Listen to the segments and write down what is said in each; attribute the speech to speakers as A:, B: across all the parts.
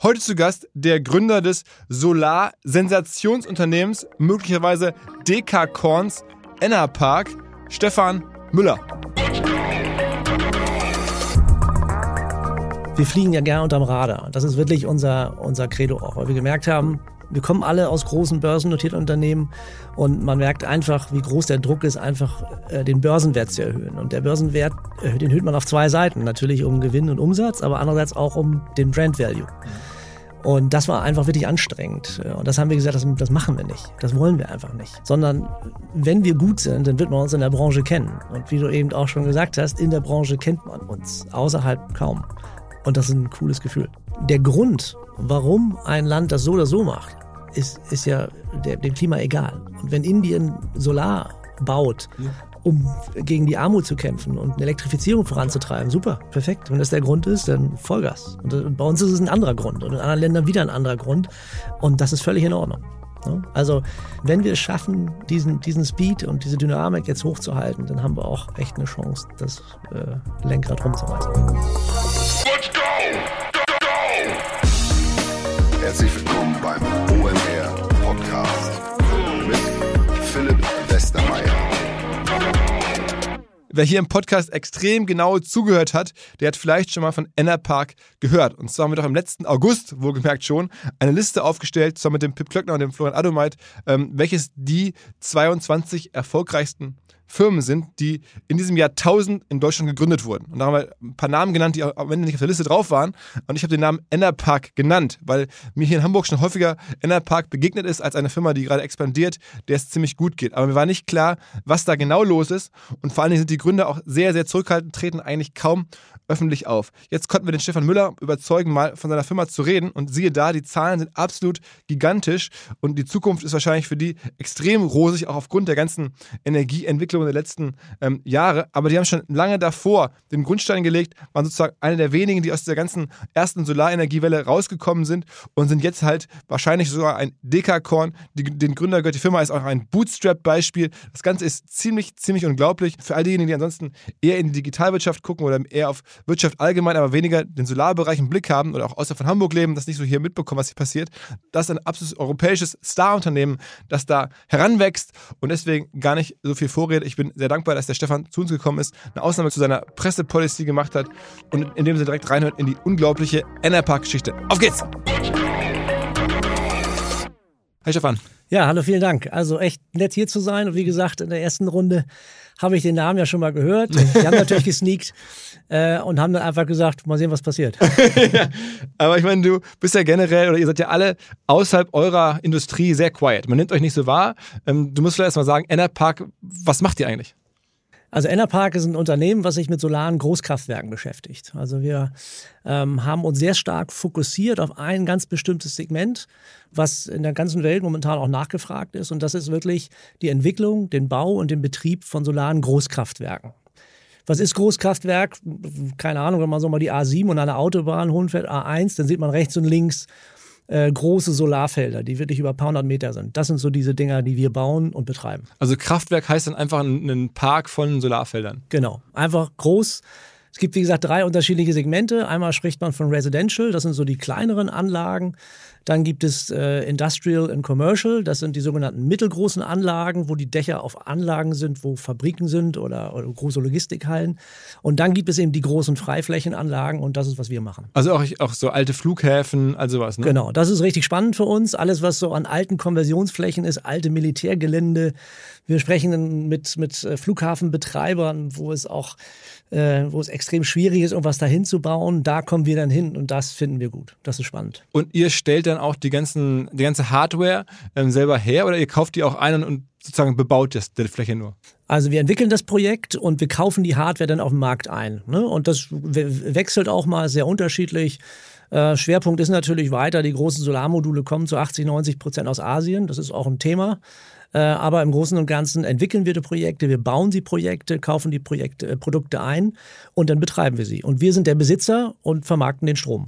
A: Heute zu Gast der Gründer des Solar-Sensationsunternehmens, möglicherweise Dekakorns, Ennerpark, Stefan Müller.
B: Wir fliegen ja gerne unterm Radar. Das ist wirklich unser, unser Credo auch, weil wir gemerkt haben, wir kommen alle aus großen börsennotierten Unternehmen und man merkt einfach, wie groß der Druck ist, einfach äh, den Börsenwert zu erhöhen. Und der Börsenwert, äh, den erhöht man auf zwei Seiten. Natürlich um Gewinn und Umsatz, aber andererseits auch um den Brand Value. Und das war einfach wirklich anstrengend. Und das haben wir gesagt, das, das, machen wir nicht. Das wollen wir einfach nicht. Sondern wenn wir gut sind, dann wird man uns in der Branche kennen. Und wie du eben auch schon gesagt hast, in der Branche kennt man uns, außerhalb kaum. Und das ist ein cooles Gefühl. Der Grund, warum ein Land das so oder so macht, ist, ist ja der, dem Klima egal. Und wenn Indien Solar baut, um gegen die Armut zu kämpfen und eine Elektrifizierung voranzutreiben, super, perfekt. Wenn das der Grund ist, dann Vollgas. Und bei uns ist es ein anderer Grund und in anderen Ländern wieder ein anderer Grund. Und das ist völlig in Ordnung. Also, wenn wir es schaffen, diesen, diesen Speed und diese Dynamik jetzt hochzuhalten, dann haben wir auch echt eine Chance, das äh, Lenkrad rumzureißen.
A: Herzlich willkommen beim OMR Podcast mit Philipp Westermeier. Wer hier im Podcast extrem genau zugehört hat, der hat vielleicht schon mal von Ennerpark gehört. Und zwar haben wir doch im letzten August, wohlgemerkt schon, eine Liste aufgestellt, zusammen mit dem Pip Klöckner und dem Florian Adomeit, ähm, welches die 22 erfolgreichsten Firmen sind, die in diesem Jahrtausend in Deutschland gegründet wurden. Und da haben wir ein paar Namen genannt, die am Ende nicht auf der Liste drauf waren. Und ich habe den Namen Enerpark genannt, weil mir hier in Hamburg schon häufiger Enerpark begegnet ist als eine Firma, die gerade expandiert, der es ziemlich gut geht. Aber mir war nicht klar, was da genau los ist. Und vor allen Dingen sind die Gründer auch sehr, sehr zurückhaltend, treten eigentlich kaum öffentlich auf. Jetzt konnten wir den Stefan Müller überzeugen, mal von seiner Firma zu reden. Und siehe da, die Zahlen sind absolut gigantisch. Und die Zukunft ist wahrscheinlich für die extrem rosig, auch aufgrund der ganzen Energieentwicklung Entwicklung der letzten ähm, Jahre. Aber die haben schon lange davor den Grundstein gelegt, waren sozusagen eine der wenigen, die aus der ganzen ersten Solarenergiewelle rausgekommen sind und sind jetzt halt wahrscheinlich sogar ein Dekakorn. Die, den Gründer gehört die Firma, ist auch ein Bootstrap-Beispiel. Das Ganze ist ziemlich, ziemlich unglaublich. Für all diejenigen, die ansonsten eher in die Digitalwirtschaft gucken oder eher auf Wirtschaft allgemein, aber weniger den Solarbereich im Blick haben oder auch außer von Hamburg leben, das nicht so hier mitbekommen, was hier passiert. Das ist ein absolutes europäisches Star-Unternehmen, das da heranwächst und deswegen gar nicht so viel vorredet. Ich bin sehr dankbar, dass der Stefan zu uns gekommen ist, eine Ausnahme zu seiner Pressepolicy gemacht hat und indem sie direkt reinhört in die unglaubliche Enerpark-Geschichte. Auf geht's! Hi Stefan.
B: Ja, hallo, vielen Dank. Also echt nett hier zu sein und wie gesagt, in der ersten Runde habe ich den Namen ja schon mal gehört. Die haben natürlich gesneakt äh, und haben dann einfach gesagt, mal sehen, was passiert.
A: ja, aber ich meine, du bist ja generell, oder ihr seid ja alle außerhalb eurer Industrie sehr quiet. Man nimmt euch nicht so wahr. Ähm, du musst vielleicht erstmal sagen, Enerpark, was macht ihr eigentlich?
B: Also Enerpark ist ein Unternehmen, was sich mit solaren Großkraftwerken beschäftigt. Also wir ähm, haben uns sehr stark fokussiert auf ein ganz bestimmtes Segment, was in der ganzen Welt momentan auch nachgefragt ist. Und das ist wirklich die Entwicklung, den Bau und den Betrieb von solaren Großkraftwerken. Was ist Großkraftwerk? Keine Ahnung, wenn man so mal die A7 und eine Autobahn hochfährt, A1, dann sieht man rechts und links äh, große Solarfelder, die wirklich über ein paar hundert Meter sind. Das sind so diese Dinger, die wir bauen und betreiben.
A: Also Kraftwerk heißt dann einfach ein Park von Solarfeldern.
B: Genau, einfach groß. Es gibt, wie gesagt, drei unterschiedliche Segmente. Einmal spricht man von Residential, das sind so die kleineren Anlagen. Dann gibt es äh, Industrial and Commercial, das sind die sogenannten mittelgroßen Anlagen, wo die Dächer auf Anlagen sind, wo Fabriken sind oder, oder große Logistikhallen. Und dann gibt es eben die großen Freiflächenanlagen und das ist, was wir machen.
A: Also auch, auch so alte Flughäfen, also was, ne?
B: Genau, das ist richtig spannend für uns. Alles, was so an alten Konversionsflächen ist, alte Militärgelände. Wir sprechen mit, mit äh, Flughafenbetreibern, wo es auch äh, wo es extrem schwierig ist, irgendwas dahin zu bauen. Da kommen wir dann hin und das finden wir gut. Das ist spannend.
A: Und ihr stellt dann auch die, ganzen, die ganze Hardware ähm, selber her oder ihr kauft die auch ein und sozusagen bebaut das, die Fläche nur?
B: Also wir entwickeln das Projekt und wir kaufen die Hardware dann auf dem Markt ein. Ne? Und das wechselt auch mal sehr unterschiedlich. Äh, Schwerpunkt ist natürlich weiter, die großen Solarmodule kommen zu 80, 90 Prozent aus Asien. Das ist auch ein Thema. Äh, aber im Großen und Ganzen entwickeln wir die Projekte, wir bauen die Projekte, kaufen die Projekte, äh, Produkte ein und dann betreiben wir sie. Und wir sind der Besitzer und vermarkten den Strom.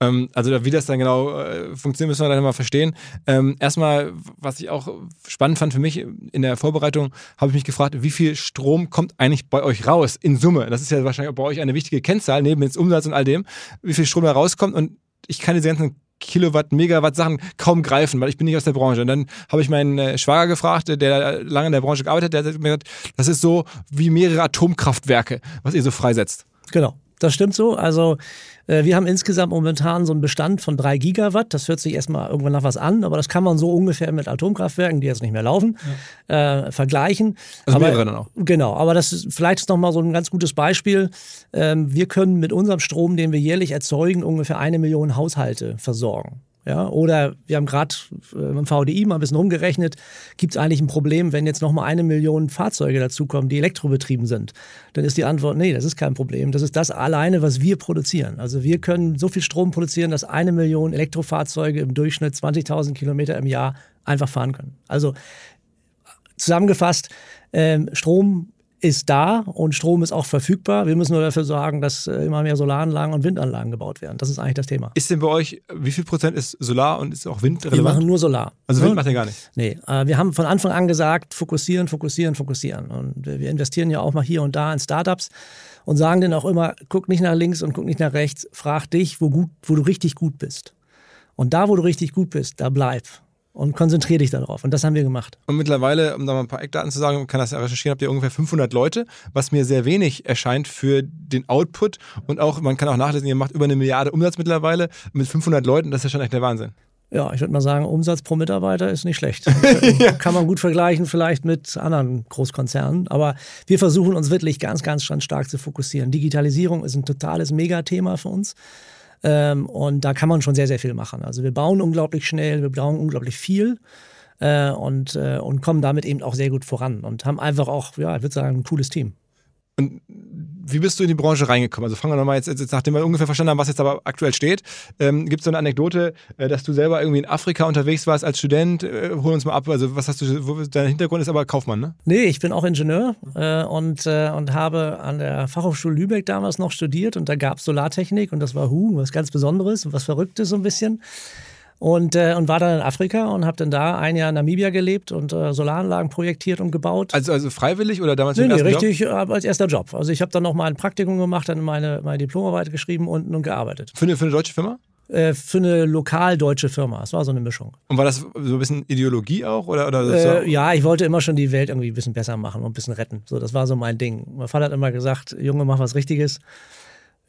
A: Ähm, also wie das dann genau äh, funktioniert, müssen wir dann mal verstehen. Ähm, erstmal, was ich auch spannend fand für mich in der Vorbereitung, habe ich mich gefragt, wie viel Strom kommt eigentlich bei euch raus in Summe? Das ist ja wahrscheinlich bei euch eine wichtige Kennzahl, neben jetzt Umsatz und all dem, wie viel Strom da rauskommt. Und ich kann diese ganzen Kilowatt, Megawatt Sachen kaum greifen, weil ich bin nicht aus der Branche. Und dann habe ich meinen äh, Schwager gefragt, der lange in der Branche gearbeitet hat, der hat mir gesagt, das ist so wie mehrere Atomkraftwerke, was ihr so freisetzt.
B: Genau. Das stimmt so. Also äh, wir haben insgesamt momentan so einen Bestand von drei Gigawatt. Das hört sich erstmal irgendwann nach was an, aber das kann man so ungefähr mit Atomkraftwerken, die jetzt nicht mehr laufen, ja. äh, vergleichen.
A: Also
B: aber,
A: mehrere dann auch.
B: Genau, aber das ist vielleicht ist noch mal so ein ganz gutes Beispiel. Ähm, wir können mit unserem Strom, den wir jährlich erzeugen, ungefähr eine Million Haushalte versorgen. Ja, oder wir haben gerade äh, im VDI mal ein bisschen rumgerechnet, gibt es eigentlich ein Problem, wenn jetzt nochmal eine Million Fahrzeuge dazukommen, die elektrobetrieben sind? Dann ist die Antwort, nee, das ist kein Problem. Das ist das alleine, was wir produzieren. Also wir können so viel Strom produzieren, dass eine Million Elektrofahrzeuge im Durchschnitt 20.000 Kilometer im Jahr einfach fahren können. Also zusammengefasst, ähm, Strom ist da und Strom ist auch verfügbar. Wir müssen nur dafür sorgen, dass äh, immer mehr Solaranlagen und Windanlagen gebaut werden. Das ist eigentlich das Thema.
A: Ist denn bei euch, wie viel Prozent ist Solar und ist auch Wind
B: relevant? Wir machen nur Solar.
A: Also Wind macht ihr gar nicht?
B: Nee, äh, wir haben von Anfang an gesagt, fokussieren, fokussieren, fokussieren. Und wir investieren ja auch mal hier und da in Startups und sagen denen auch immer, guck nicht nach links und guck nicht nach rechts, frag dich, wo, gut, wo du richtig gut bist. Und da, wo du richtig gut bist, da bleib und konzentriere dich darauf. Und das haben wir gemacht.
A: Und mittlerweile, um da mal ein paar Eckdaten zu sagen, man kann das ja recherchieren, habt ihr ungefähr 500 Leute, was mir sehr wenig erscheint für den Output. Und auch, man kann auch nachlesen, ihr macht über eine Milliarde Umsatz mittlerweile mit 500 Leuten. Das ist ja schon echt der Wahnsinn.
B: Ja, ich würde mal sagen, Umsatz pro Mitarbeiter ist nicht schlecht. ja. Kann man gut vergleichen vielleicht mit anderen Großkonzernen. Aber wir versuchen uns wirklich ganz, ganz stark zu fokussieren. Digitalisierung ist ein totales Megathema für uns. Ähm, und da kann man schon sehr, sehr viel machen. Also wir bauen unglaublich schnell, wir bauen unglaublich viel. Äh, und, äh, und kommen damit eben auch sehr gut voran und haben einfach auch, ja, ich würde sagen, ein cooles Team.
A: Und wie bist du in die Branche reingekommen? Also fangen wir nochmal jetzt, jetzt, nachdem wir ungefähr verstanden haben, was jetzt aber aktuell steht. Ähm, Gibt es so eine Anekdote, äh, dass du selber irgendwie in Afrika unterwegs warst als Student? Äh, hol uns mal ab. Also was hast du, wo, dein Hintergrund ist aber Kaufmann, ne?
B: Nee, ich bin auch Ingenieur äh, und, äh, und habe an der Fachhochschule Lübeck damals noch studiert und da gab es Solartechnik und das war Hu, was ganz Besonderes und was Verrücktes so ein bisschen und, äh, und war dann in Afrika und habe dann da ein Jahr in Namibia gelebt und äh, Solaranlagen projektiert und gebaut.
A: Also, also freiwillig oder damals
B: nee, nee, richtig Job? als erster Job. Also ich habe dann noch mal ein Praktikum gemacht, dann meine, meine Diplomarbeit geschrieben und, und gearbeitet.
A: Für eine, für eine deutsche Firma?
B: Äh, für eine lokal deutsche Firma. Es war so eine Mischung.
A: Und war das so ein bisschen Ideologie auch? Oder, oder
B: äh, ja, ich wollte immer schon die Welt irgendwie ein bisschen besser machen und ein bisschen retten. So, das war so mein Ding. Mein Vater hat immer gesagt, Junge, mach was Richtiges.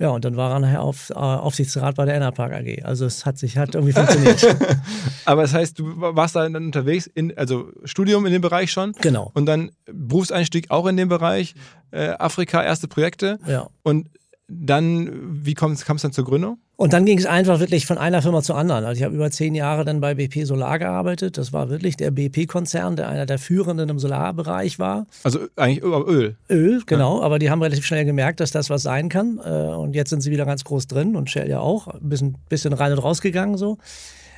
B: Ja, und dann war er nachher auf, äh, Aufsichtsrat bei der Enerpark AG. Also es hat sich hat irgendwie funktioniert.
A: Aber das heißt, du warst da dann unterwegs, in, also Studium in dem Bereich schon.
B: Genau.
A: Und dann Berufseinstieg auch in dem Bereich. Äh, Afrika, erste Projekte.
B: Ja.
A: Und dann, wie kam es dann zur Gründung?
B: Und dann ging es einfach wirklich von einer Firma zur anderen. Also ich habe über zehn Jahre dann bei BP Solar gearbeitet. Das war wirklich der BP-Konzern, der einer der führenden im Solarbereich war.
A: Also eigentlich über Öl.
B: Öl, genau. Ja. Aber die haben relativ schnell gemerkt, dass das was sein kann. Äh, und jetzt sind sie wieder ganz groß drin und Shell ja auch. Ein bisschen, bisschen rein und rausgegangen so.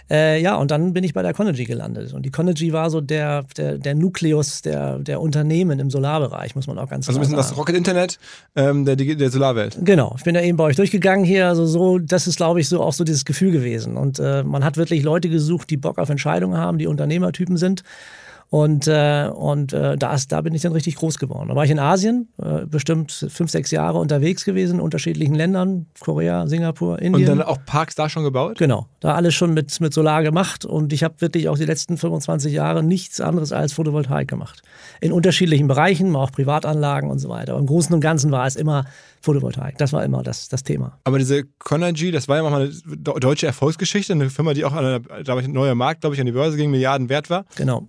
B: Äh, ja, und dann bin ich bei der Conergy gelandet. Und die Conergy war so der, der, der Nukleus der, der Unternehmen im Solarbereich, muss man auch ganz
A: also klar sagen. Also ein bisschen das Rocket Internet ähm, der, der Solarwelt.
B: Genau. Ich bin da eben bei euch durchgegangen hier. Also so, das ist, glaube ich, so auch so dieses Gefühl gewesen. Und äh, man hat wirklich Leute gesucht, die Bock auf Entscheidungen haben, die Unternehmertypen sind. Und, äh, und äh, da, ist, da bin ich dann richtig groß geworden. Da war ich in Asien, äh, bestimmt fünf, sechs Jahre unterwegs gewesen, in unterschiedlichen Ländern, Korea, Singapur, Indien.
A: Und dann auch Parks da schon gebaut?
B: Genau, da alles schon mit, mit Solar gemacht. Und ich habe wirklich auch die letzten 25 Jahre nichts anderes als Photovoltaik gemacht. In unterschiedlichen Bereichen, auch Privatanlagen und so weiter. Aber Im Großen und Ganzen war es immer Photovoltaik. Das war immer das, das Thema.
A: Aber diese Conergy, das war ja mal eine deutsche Erfolgsgeschichte, eine Firma, die auch an glaube ich, neuer Markt, glaube ich, an die Börse ging, Milliarden wert war.
B: Genau.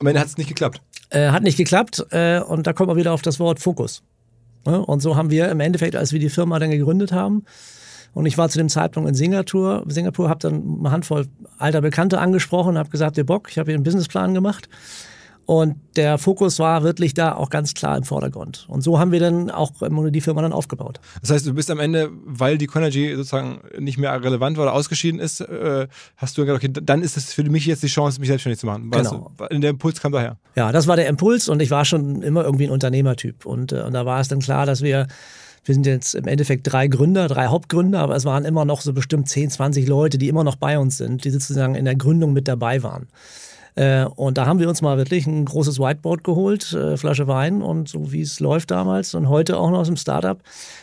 A: Am Ende hat es nicht geklappt.
B: Äh, hat nicht geklappt äh, und da kommt man wieder auf das Wort Fokus. Ja, und so haben wir im Endeffekt, als wir die Firma dann gegründet haben, und ich war zu dem Zeitpunkt in Singapur, Singapur habe dann eine Handvoll alter Bekannte angesprochen, habe gesagt, ihr Bock, ich habe hier einen Businessplan gemacht und der Fokus war wirklich da auch ganz klar im Vordergrund. Und so haben wir dann auch die Firma dann aufgebaut.
A: Das heißt, du bist am Ende, weil die Conergy sozusagen nicht mehr relevant war oder ausgeschieden ist, äh, hast du gesagt, okay, dann ist es für mich jetzt die Chance, mich selbstständig zu machen.
B: Genau.
A: Du, der Impuls kam daher.
B: Ja, das war der Impuls und ich war schon immer irgendwie ein Unternehmertyp. Und, äh, und da war es dann klar, dass wir wir sind jetzt im Endeffekt drei Gründer, drei Hauptgründer, aber es waren immer noch so bestimmt 10, 20 Leute, die immer noch bei uns sind, die sozusagen in der Gründung mit dabei waren. Äh, und da haben wir uns mal wirklich ein großes Whiteboard geholt, äh, Flasche Wein und so wie es läuft damals und heute auch noch aus dem Startup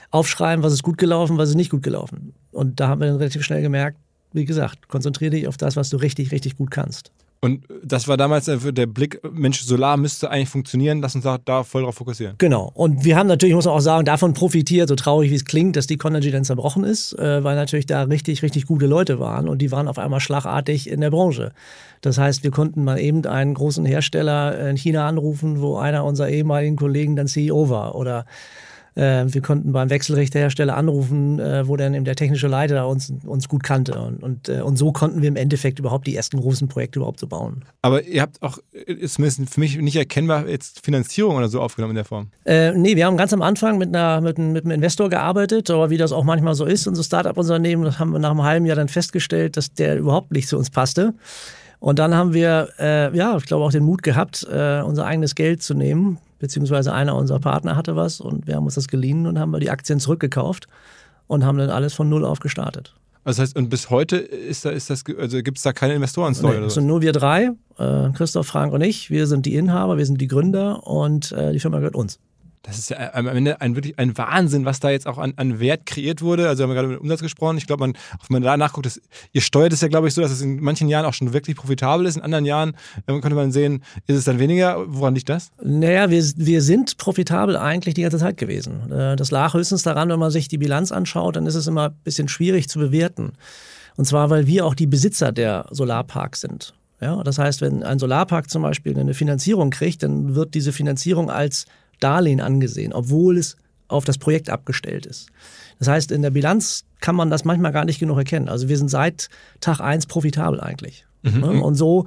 B: aufschreiben, was ist gut gelaufen, was ist nicht gut gelaufen. Und da haben wir dann relativ schnell gemerkt, wie gesagt, konzentriere dich auf das, was du richtig, richtig gut kannst.
A: Und das war damals der Blick, Mensch, Solar müsste eigentlich funktionieren, lass uns da voll drauf fokussieren.
B: Genau. Und wir haben natürlich, muss man auch sagen, davon profitiert, so traurig wie es klingt, dass die Conergy dann zerbrochen ist, äh, weil natürlich da richtig, richtig gute Leute waren und die waren auf einmal schlagartig in der Branche. Das heißt, wir konnten mal eben einen großen Hersteller in China anrufen, wo einer unserer ehemaligen Kollegen dann CEO war oder äh, wir konnten beim Wechselrichterhersteller anrufen, äh, wo dann eben der technische Leiter uns, uns gut kannte. Und, und, äh, und so konnten wir im Endeffekt überhaupt die ersten großen Projekte überhaupt so bauen.
A: Aber ihr habt auch, ist zumindest für mich nicht erkennbar, jetzt Finanzierung oder so aufgenommen in der Form?
B: Äh, nee, wir haben ganz am Anfang mit, einer, mit, mit einem Investor gearbeitet, aber wie das auch manchmal so ist, unser Start-up-Unternehmen, das haben wir nach einem halben Jahr dann festgestellt, dass der überhaupt nicht zu uns passte. Und dann haben wir, äh, ja, ich glaube auch den Mut gehabt, äh, unser eigenes Geld zu nehmen, beziehungsweise einer unserer Partner hatte was und wir haben uns das geliehen und haben die Aktien zurückgekauft und haben dann alles von null auf gestartet.
A: Das heißt, und bis heute ist da, ist das, also gibt es da keine Investoren-Story?
B: Nee, es sind nur wir drei, äh, Christoph, Frank und ich. Wir sind die Inhaber, wir sind die Gründer und äh, die Firma gehört uns.
A: Das ist ja am Ende ein, wirklich ein Wahnsinn, was da jetzt auch an, an Wert kreiert wurde. Also wir haben gerade über den Umsatz gesprochen. Ich glaube, man, wenn man da nachguckt, das, ihr steuert es ja, glaube ich, so, dass es in manchen Jahren auch schon wirklich profitabel ist. In anderen Jahren äh, könnte man sehen, ist es dann weniger. Woran liegt das?
B: Naja, wir, wir sind profitabel eigentlich die ganze Zeit gewesen. Äh, das lag höchstens daran, wenn man sich die Bilanz anschaut, dann ist es immer ein bisschen schwierig zu bewerten. Und zwar, weil wir auch die Besitzer der Solarparks sind. Ja, das heißt, wenn ein Solarpark zum Beispiel eine Finanzierung kriegt, dann wird diese Finanzierung als Darlehen angesehen, obwohl es auf das Projekt abgestellt ist. Das heißt, in der Bilanz kann man das manchmal gar nicht genug erkennen. Also wir sind seit Tag eins profitabel eigentlich. Mhm. Und so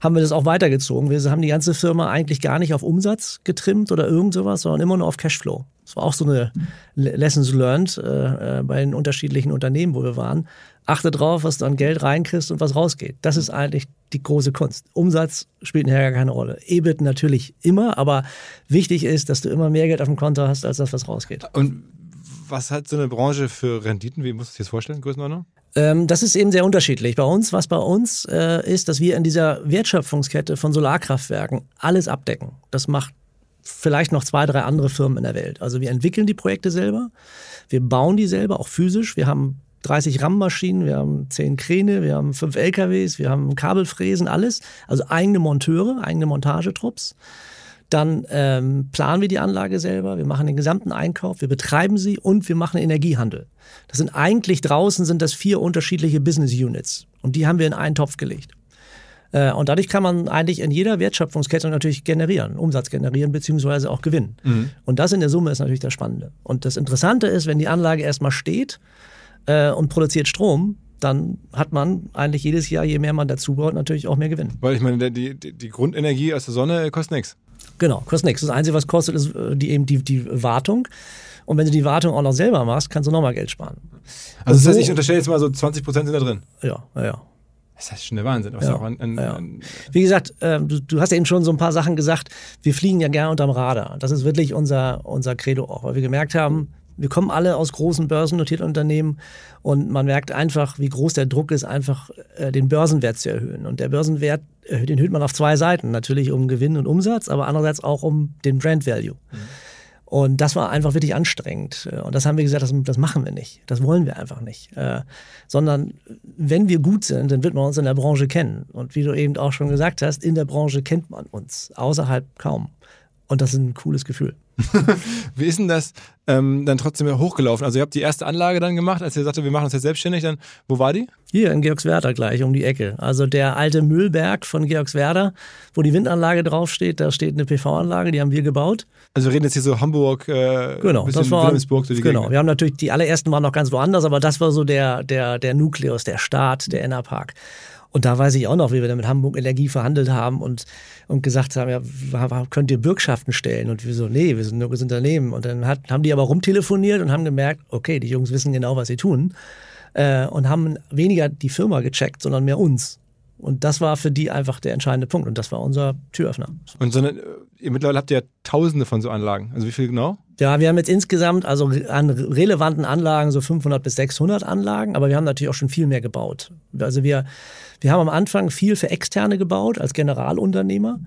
B: haben wir das auch weitergezogen. Wir haben die ganze Firma eigentlich gar nicht auf Umsatz getrimmt oder irgend sowas, sondern immer nur auf Cashflow. Das war auch so eine Lessons learned äh, äh, bei den unterschiedlichen Unternehmen, wo wir waren. Achte drauf, was du an Geld reinkriegst und was rausgeht. Das ist eigentlich die große Kunst. Umsatz spielt nachher gar keine Rolle. EBIT natürlich immer, aber wichtig ist, dass du immer mehr Geld auf dem Konto hast, als das, was rausgeht.
A: Und was hat so eine Branche für Renditen? Wie muss ich das vorstellen, Größenordnung?
B: Ähm, das ist eben sehr unterschiedlich. Bei uns, was bei uns äh, ist, dass wir in dieser Wertschöpfungskette von Solarkraftwerken alles abdecken. Das macht vielleicht noch zwei, drei andere Firmen in der Welt. Also wir entwickeln die Projekte selber, wir bauen die selber, auch physisch. Wir haben 30 RAM-Maschinen, wir haben 10 Kräne, wir haben 5 LKWs, wir haben Kabelfräsen, alles. Also eigene Monteure, eigene Montagetrupps. Dann ähm, planen wir die Anlage selber, wir machen den gesamten Einkauf, wir betreiben sie und wir machen Energiehandel. Das sind eigentlich draußen sind das vier unterschiedliche Business Units und die haben wir in einen Topf gelegt. Äh, und dadurch kann man eigentlich in jeder Wertschöpfungskette natürlich generieren, Umsatz generieren, beziehungsweise auch gewinnen. Mhm. Und das in der Summe ist natürlich das Spannende. Und das Interessante ist, wenn die Anlage erstmal steht äh, und produziert Strom, dann hat man eigentlich jedes Jahr, je mehr man dazu baut, natürlich auch mehr Gewinn.
A: Weil ich meine, die, die, die Grundenergie aus der Sonne kostet nichts.
B: Genau, kostet nichts. Das Einzige, was kostet, ist äh, die, eben die, die Wartung. Und wenn du die Wartung auch noch selber machst, kannst du nochmal Geld sparen.
A: Also das heißt, ich unterstelle jetzt mal so 20 Prozent sind da drin.
B: Ja, ja, ja.
A: Das ist schon der Wahnsinn.
B: Ja,
A: ein, ein,
B: ja. Wie gesagt, äh, du, du, hast eben schon so ein paar Sachen gesagt. Wir fliegen ja gerne unterm Radar. Das ist wirklich unser, unser Credo auch, weil wir gemerkt haben, wir kommen alle aus großen börsennotierten Unternehmen und man merkt einfach, wie groß der Druck ist, einfach äh, den Börsenwert zu erhöhen. Und der Börsenwert, äh, den erhöht man auf zwei Seiten. Natürlich um Gewinn und Umsatz, aber andererseits auch um den Brand Value. Mhm. Und das war einfach wirklich anstrengend. Und das haben wir gesagt, das, das machen wir nicht. Das wollen wir einfach nicht. Äh, sondern wenn wir gut sind, dann wird man uns in der Branche kennen. Und wie du eben auch schon gesagt hast, in der Branche kennt man uns, außerhalb kaum. Und das ist ein cooles Gefühl.
A: Wie ist denn das ähm, dann trotzdem hochgelaufen? Also ihr habt die erste Anlage dann gemacht, als ihr sagte, wir machen uns jetzt selbstständig, dann wo war die?
B: Hier in Georgswerder gleich um die Ecke. Also der alte Müllberg von Georgswerder, wo die Windanlage draufsteht, da steht eine PV-Anlage, die haben wir gebaut.
A: Also wir reden jetzt hier so Hamburg, äh,
B: genau, das war, Wilhelmsburg, so Genau, Gegend. wir haben natürlich, die allerersten waren noch ganz woanders, aber das war so der, der, der Nukleus, der Start, der Ennerpark. Und da weiß ich auch noch, wie wir dann mit Hamburg Energie verhandelt haben und, und gesagt haben, ja, könnt ihr Bürgschaften stellen? Und wir so, nee, wir sind nur das Unternehmen. Und dann hat, haben die aber rumtelefoniert und haben gemerkt, okay, die Jungs wissen genau, was sie tun. Äh, und haben weniger die Firma gecheckt, sondern mehr uns. Und das war für die einfach der entscheidende Punkt. Und das war unser Türöffner.
A: Und so eine, ihr mittlerweile habt ihr ja tausende von so Anlagen. Also wie viel genau?
B: Ja, wir haben jetzt insgesamt, also an relevanten Anlagen, so 500 bis 600 Anlagen. Aber wir haben natürlich auch schon viel mehr gebaut. Also wir, Wir haben am Anfang viel für Externe gebaut als Generalunternehmer.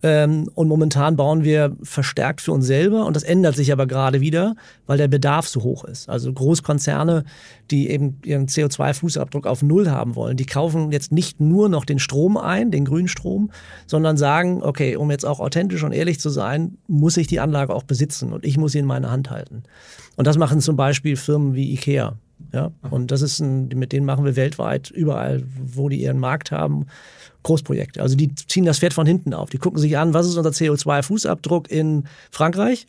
B: Ähm, und momentan bauen wir verstärkt für uns selber. Und das ändert sich aber gerade wieder, weil der Bedarf so hoch ist. Also Großkonzerne, die eben ihren CO2-Fußabdruck auf Null haben wollen, die kaufen jetzt nicht nur noch den Strom ein, den grünen Strom, sondern sagen, okay, um jetzt auch authentisch und ehrlich zu sein, muss ich die Anlage auch besitzen und ich muss sie in meine Hand halten. Und das machen zum Beispiel Firmen wie IKEA. Ja, und das ist ein, mit denen machen wir weltweit überall, wo die ihren Markt haben, Großprojekte. Also die ziehen das Pferd von hinten auf. Die gucken sich an, was ist unser CO2-Fußabdruck in Frankreich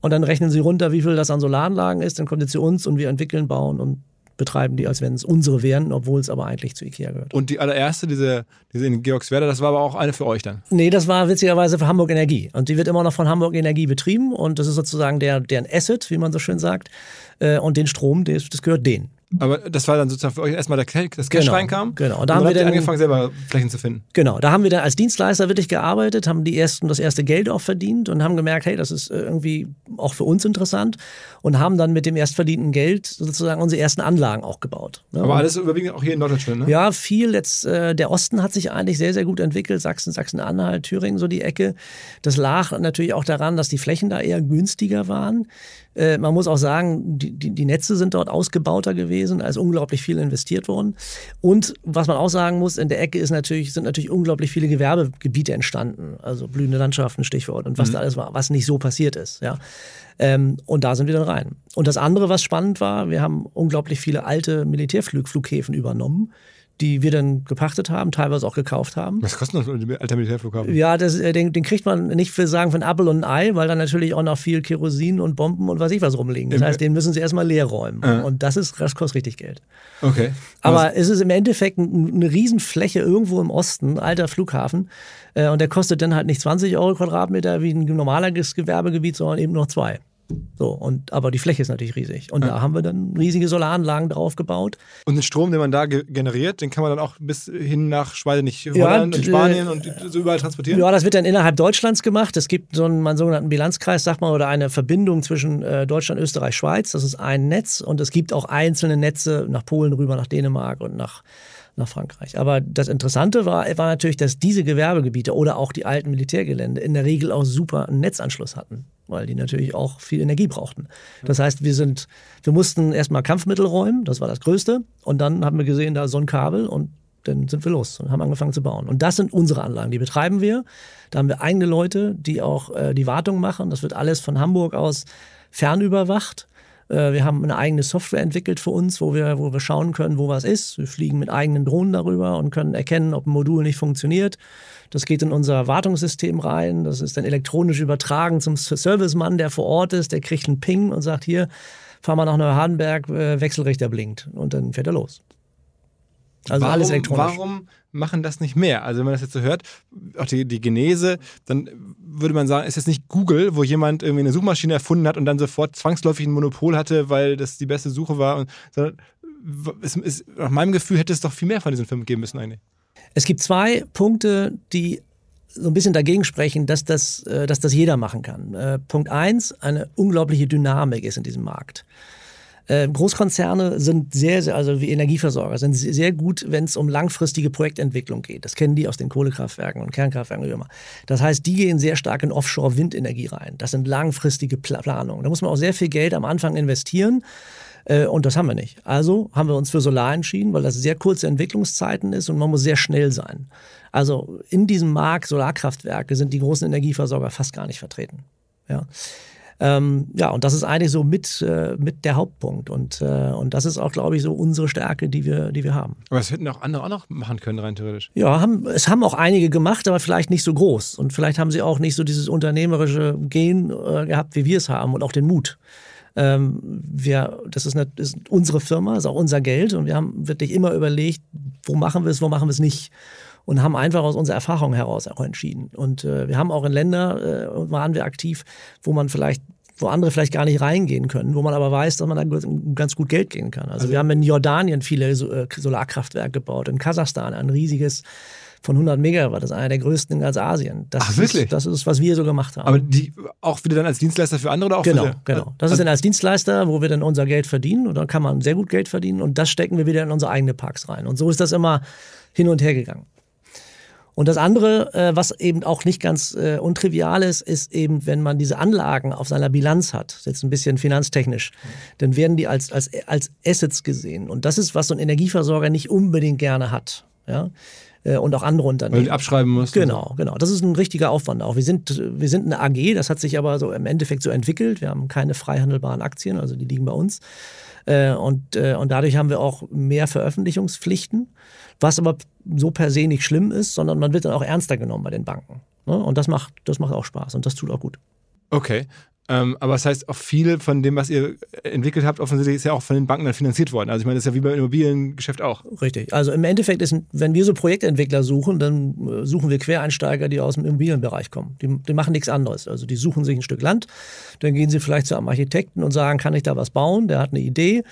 B: und dann rechnen sie runter, wie viel das an Solaranlagen ist. Dann kommt es zu uns und wir entwickeln, bauen und betreiben die, als wenn es unsere wären, obwohl es aber eigentlich zu Ikea gehört.
A: Und die allererste, diese, diese in Georgswerda, das war aber auch eine für euch dann?
B: Nee, das war witzigerweise für Hamburg Energie. Und die wird immer noch von Hamburg Energie betrieben und das ist sozusagen der, deren Asset, wie man so schön sagt. Äh, und den Strom, das, das gehört denen.
A: Aber das war dann sozusagen für euch erstmal der das Cash
B: Genau,
A: reinkam.
B: genau.
A: Und
B: Da
A: dann
B: haben wir dann-
A: angefangen, selber Flächen zu finden.
B: Genau, da haben wir dann als Dienstleister wirklich gearbeitet, haben die ersten, das erste Geld auch verdient und haben gemerkt, hey, das ist äh, irgendwie auch für uns interessant und haben dann mit dem erst verdienten Geld sozusagen unsere ersten Anlagen auch gebaut. ne?
A: Aber
B: Und-
A: alles überwiegend auch hier in Norddeutschland, ne?
B: Ja, viel jetzt, äh, der Osten hat sich eigentlich sehr, sehr gut entwickelt. Sachsen, Sachsen-Anhalt, Thüringen, so die Ecke. Das lag natürlich auch daran, dass die Flächen da eher günstiger waren. Äh, man muss auch sagen, die, die, die Netze sind dort ausgebauter gewesen, also unglaublich viel investiert worden. Und was man auch sagen muss, in der Ecke ist natürlich, sind natürlich unglaublich viele Gewerbegebiete entstanden. Also blühende Landschaften, Stichwort, und was da alles war, was nicht so passiert ist. Ja. Ähm, und da sind wir dann rein. Und das andere, was spannend war, wir haben unglaublich viele alte Militärflughäfen übernommen, die wir dann gepachtet haben, teilweise auch gekauft haben.
A: Was kostet das ein alter Militärflughafen?
B: Ja, das, äh, den, den kriegt man nicht für sagen von Apple und ein Ei, weil da natürlich auch noch viel Kerosin und Bomben und was ich was rumliegen. Das
A: Im-
B: heißt, den müssen sie erstmal leer räumen.
A: Ja.
B: Und das ist, das kostet richtig Geld.
A: Okay.
B: Aber es ist im Endeffekt ein- eine Riesenfläche irgendwo im Osten, alter Flughafen. Äh, Und der kostet dann halt nicht 20 Euro Quadratmeter wie ein normales Gewerbegebiet, sondern eben noch zwei. So, und, aber die Fläche ist natürlich riesig. Und da haben wir dann riesige Solaranlagen drauf gebaut.
A: Und den Strom, den man da ge generiert, den kann man dann auch bis hin nach Schweide nicht
B: Ja,
A: Holland und
B: d-
A: Spanien und so überall transportieren?
B: Ja, das wird dann innerhalb Deutschlands gemacht. Es gibt so einen, einen sogenannten Bilanzkreis, sagt man, oder eine Verbindung zwischen äh, Deutschland, Österreich, Schweiz. Das ist ein Netz und es gibt auch einzelne Netze nach Polen rüber, nach Dänemark und nach, nach Frankreich. Aber das Interessante war, war natürlich, dass diese Gewerbegebiete oder auch die alten Militärgelände in der Regel auch super einen Netzanschluss hatten, weil die natürlich auch viel Energie brauchten. Das heißt, wir sind, wir mussten erstmal Kampfmittel räumen, das war das Größte, und dann haben wir gesehen, da ist so ein Kabel und dann sind wir los und haben angefangen zu bauen. Und das sind unsere Anlagen, die betreiben wir. Da haben wir eigene Leute, die auch äh, die Wartung machen. Das wird alles von Hamburg aus fernüberwacht. Äh, wir haben eine eigene Software entwickelt für uns, wo wir, wo wir schauen können, wo was ist. Wir fliegen mit eigenen Drohnen darüber und können erkennen, ob ein Modul nicht funktioniert. Das geht in unser Wartungssystem rein. Das ist dann elektronisch übertragen zum Servicemann, der vor Ort ist. Der kriegt einen Ping und sagt, hier, fahr mal nach Neuhardenberg, äh, Wechselrichter blinkt. Und dann fährt er los. Also
A: warum,
B: alles elektronisch.
A: Warum machen das nicht mehr? Also wenn man das jetzt so hört, auch die, die Genese, dann würde man sagen, ist jetzt nicht Google, wo jemand irgendwie eine Suchmaschine erfunden hat und dann sofort zwangsläufig ein Monopol hatte, weil das die beste Suche war, und, sondern es ist, nach meinem Gefühl hätte es doch viel mehr von diesen Firmen geben müssen eigentlich.
B: Es gibt zwei Punkte, die so ein bisschen dagegen sprechen, dass das, äh, dass das jeder machen kann. Äh, Punkt eins, eine unglaubliche Dynamik ist in diesem Markt. Äh, Großkonzerne sind sehr, sehr, also wie Energieversorger, sind sehr gut, wenn es um langfristige Projektentwicklung geht. Das kennen die aus den Kohlekraftwerken und Kernkraftwerken wie immer. Das heißt, die gehen sehr stark in Offshore-Windenergie rein. Das sind langfristige Pla Planungen. Da muss man auch sehr viel Geld am Anfang investieren. Äh, Und das haben wir nicht. Also haben wir uns für Solar entschieden, weil das sehr kurze Entwicklungszeiten ist und man muss sehr schnell sein. Also in diesem Markt Solarkraftwerke sind die großen Energieversorger fast gar nicht vertreten. Ja. Ähm, ja, und das ist eigentlich so mit, äh, mit der Hauptpunkt. Und, äh, und das ist auch, glaube ich, so unsere Stärke, die wir, die wir haben.
A: Aber das hätten auch andere auch noch machen können, rein theoretisch.
B: Ja, haben, es haben auch einige gemacht, aber vielleicht nicht so groß. Und vielleicht haben sie auch nicht so dieses unternehmerische Gen äh, gehabt, wie wir es haben und auch den Mut. Ähm, wir, das ist, eine, ist unsere Firma, ist auch unser Geld und wir haben wirklich immer überlegt, wo machen wir es, wo machen wir es nicht. Und haben einfach aus unserer Erfahrung heraus auch entschieden. Und äh, wir haben auch in Ländern, äh, waren wir aktiv, wo man vielleicht wo andere vielleicht gar nicht reingehen können, wo man aber weiß, dass man da ganz gut Geld gehen kann. Also, also wir haben in Jordanien viele äh, Solarkraftwerke gebaut, in Kasachstan ein riesiges von 100 Megawatt. Das ist einer der größten in ganz Asien. Das
A: Ach, wirklich?
B: Ist, das ist, was wir so gemacht haben.
A: Aber die auch wieder dann als Dienstleister für andere oder auch
B: genau,
A: für
B: Genau, Das ist also dann als Dienstleister, wo wir dann unser Geld verdienen und dann kann man sehr gut Geld verdienen und das stecken wir wieder in unsere eigenen Parks rein. Und so ist das immer hin und her gegangen. Und das andere, äh, was eben auch nicht ganz äh, untrivial ist, ist eben, wenn man diese Anlagen auf seiner Bilanz hat, jetzt ein bisschen finanztechnisch, dann werden die als, als, als Assets gesehen. Und das ist, was so ein Energieversorger nicht unbedingt gerne hat. Ja? Äh, und auch andere Unternehmen.
A: Weil du abschreiben musst.
B: Genau, genau. Das ist ein richtiger Aufwand auch. Wir sind, wir sind eine AG, das hat sich aber so im Endeffekt so entwickelt. Wir haben keine frei handelbaren Aktien, also die liegen bei uns. Äh, und, äh, und dadurch haben wir auch mehr Veröffentlichungspflichten, was aber so per se nicht schlimm ist, sondern man wird dann auch ernster genommen bei den Banken. Ne? Und das macht, das macht auch Spaß und das tut auch gut.
A: Okay. Ähm, aber das heißt, auch viele von dem, was ihr entwickelt habt, offensichtlich ist ja auch von den Banken dann finanziert worden. Also ich meine, das ist ja wie beim Immobiliengeschäft auch.
B: Richtig. Also im Endeffekt ist, wenn wir so Projektentwickler suchen, dann äh, suchen wir Quereinsteiger, die aus dem Immobilienbereich kommen. Die, die machen nichts anderes. Also die suchen sich ein Stück Land, dann gehen sie vielleicht zu einem Architekten und sagen, kann ich da was bauen? Der hat eine Idee.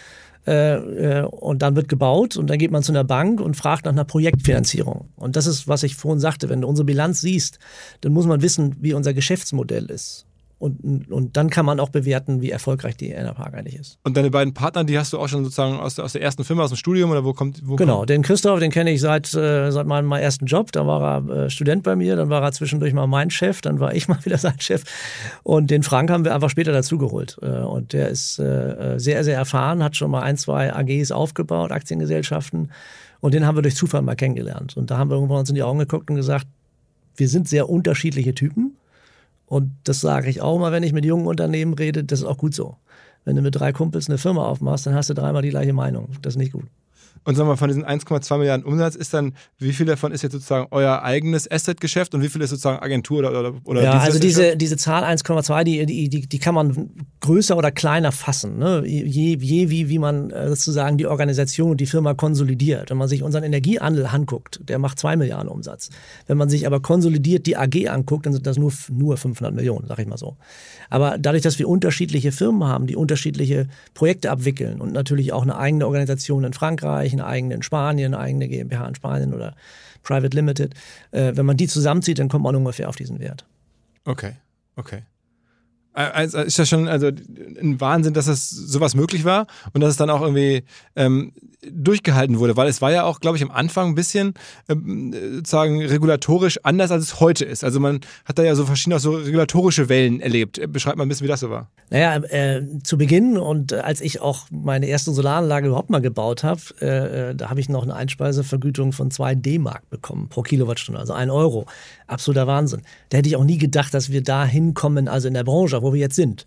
B: Äh, äh, und dann wird gebaut und dann geht man zu einer Bank und fragt nach einer Projektfinanzierung. Und das ist, was ich vorhin sagte, wenn du unsere Bilanz siehst, dann muss man wissen, wie unser Geschäftsmodell ist. Und, und dann kann man auch bewerten, wie erfolgreich die Enerpark eigentlich ist.
A: Und deine beiden Partner, die hast du auch schon sozusagen aus der, aus der ersten Firma, aus dem Studium oder wo kommt? Wo
B: genau,
A: kommt?
B: den Christoph, den kenne ich seit, äh, seit meinem, meinem ersten Job. Da war er äh, Student bei mir, dann war er zwischendurch mal mein Chef, dann war ich mal wieder sein Chef. Und den Frank haben wir einfach später dazugeholt. Äh, und der ist äh, äh, sehr, sehr erfahren, hat schon mal ein, zwei AGs aufgebaut, Aktiengesellschaften. Und den haben wir durch Zufall mal kennengelernt. Und da haben wir irgendwann uns in die Augen geguckt und gesagt, wir sind sehr unterschiedliche Typen und das sage ich auch mal, wenn ich mit jungen Unternehmen rede, das ist auch gut so. Wenn du mit drei Kumpels eine Firma aufmachst, dann hast du dreimal die gleiche Meinung. Das ist nicht gut.
A: Und sagen wir mal, von diesen 1,2 Milliarden Umsatz ist dann, wie viel davon ist jetzt sozusagen euer eigenes Asset-Geschäft und wie viel ist sozusagen Agentur oder, oder, oder
B: Ja, also diese, diese Zahl 1,2, die, die, die, die kann man größer oder kleiner fassen. Ne? Je, je wie, wie man äh, sozusagen die Organisation und die Firma konsolidiert. Wenn man sich unseren Energiehandel anguckt, der macht 2 Milliarden Umsatz. Wenn man sich aber konsolidiert die AG anguckt, dann sind das nur, nur 500 Millionen, sag ich mal so. Aber dadurch, dass wir unterschiedliche Firmen haben, die unterschiedliche Projekte abwickeln und natürlich auch eine eigene Organisation in Frankreich, eine eigene in Spanien, eigene GmbH in Spanien oder Private Limited. Äh, wenn man die zusammenzieht, dann kommt man ungefähr auf diesen Wert.
A: Okay, okay. Also ist das schon also ein Wahnsinn, dass das sowas möglich war und dass es dann auch irgendwie ähm, durchgehalten wurde, weil es war ja auch, glaube ich, am Anfang ein bisschen ähm, sozusagen regulatorisch anders, als es heute ist. Also man hat da ja so verschiedene so regulatorische Wellen erlebt. Beschreibt mal ein bisschen, wie das so war.
B: Naja, äh, zu Beginn und als ich auch meine erste Solaranlage überhaupt mal gebaut habe, äh, da habe ich noch eine Einspeisevergütung von 2 D-Mark bekommen pro Kilowattstunde, also 1 Euro. Absoluter Wahnsinn. Da hätte ich auch nie gedacht, dass wir da hinkommen, also in der Branche, wo wir jetzt sind.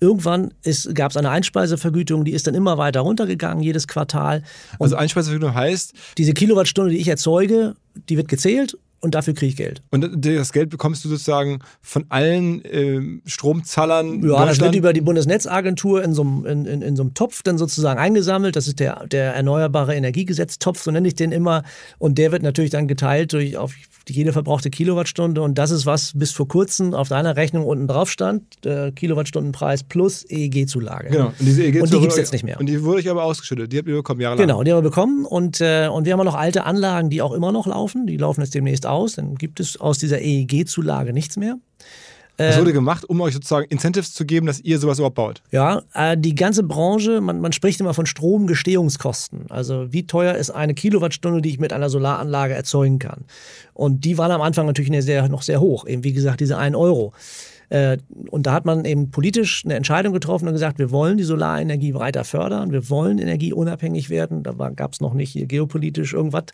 B: Irgendwann gab es eine Einspeisevergütung, die ist dann immer weiter runtergegangen, jedes Quartal.
A: Und also Einspeisevergütung heißt?
B: Diese Kilowattstunde, die ich erzeuge, die wird gezählt und dafür kriege ich Geld.
A: Und das Geld bekommst du sozusagen von allen äh, Stromzahlern?
B: Ja, das wird über die Bundesnetzagentur in so, einem, in, in, in so einem Topf dann sozusagen eingesammelt. Das ist der, der Erneuerbare Energiegesetztopf, so nenne ich den immer. Und der wird natürlich dann geteilt durch auf jede verbrauchte Kilowattstunde. Und das ist, was bis vor kurzem auf deiner Rechnung unten drauf stand. Der Kilowattstundenpreis plus EEG-Zulage.
A: Genau. Und, diese EEG
B: und die gibt es jetzt nicht mehr.
A: Und die wurde ich aber ausgeschüttet. Die habt ihr bekommen, jahrelang.
B: Genau, die haben wir bekommen. Und, äh, und wir haben noch alte Anlagen, die auch immer noch laufen. Die laufen jetzt demnächst aus. Dann gibt es aus dieser EEG-Zulage nichts mehr.
A: Das wurde gemacht, um euch sozusagen Incentives zu geben, dass ihr sowas überhaupt baut.
B: Ja, äh, die ganze Branche, man, man spricht immer von Stromgestehungskosten. Also wie teuer ist eine Kilowattstunde, die ich mit einer Solaranlage erzeugen kann. Und die waren am Anfang natürlich sehr, noch sehr hoch. Eben wie gesagt, diese 1 Euro. Äh, und da hat man eben politisch eine Entscheidung getroffen und gesagt, wir wollen die Solarenergie weiter fördern, wir wollen energieunabhängig werden. Da gab es noch nicht hier geopolitisch irgendwas.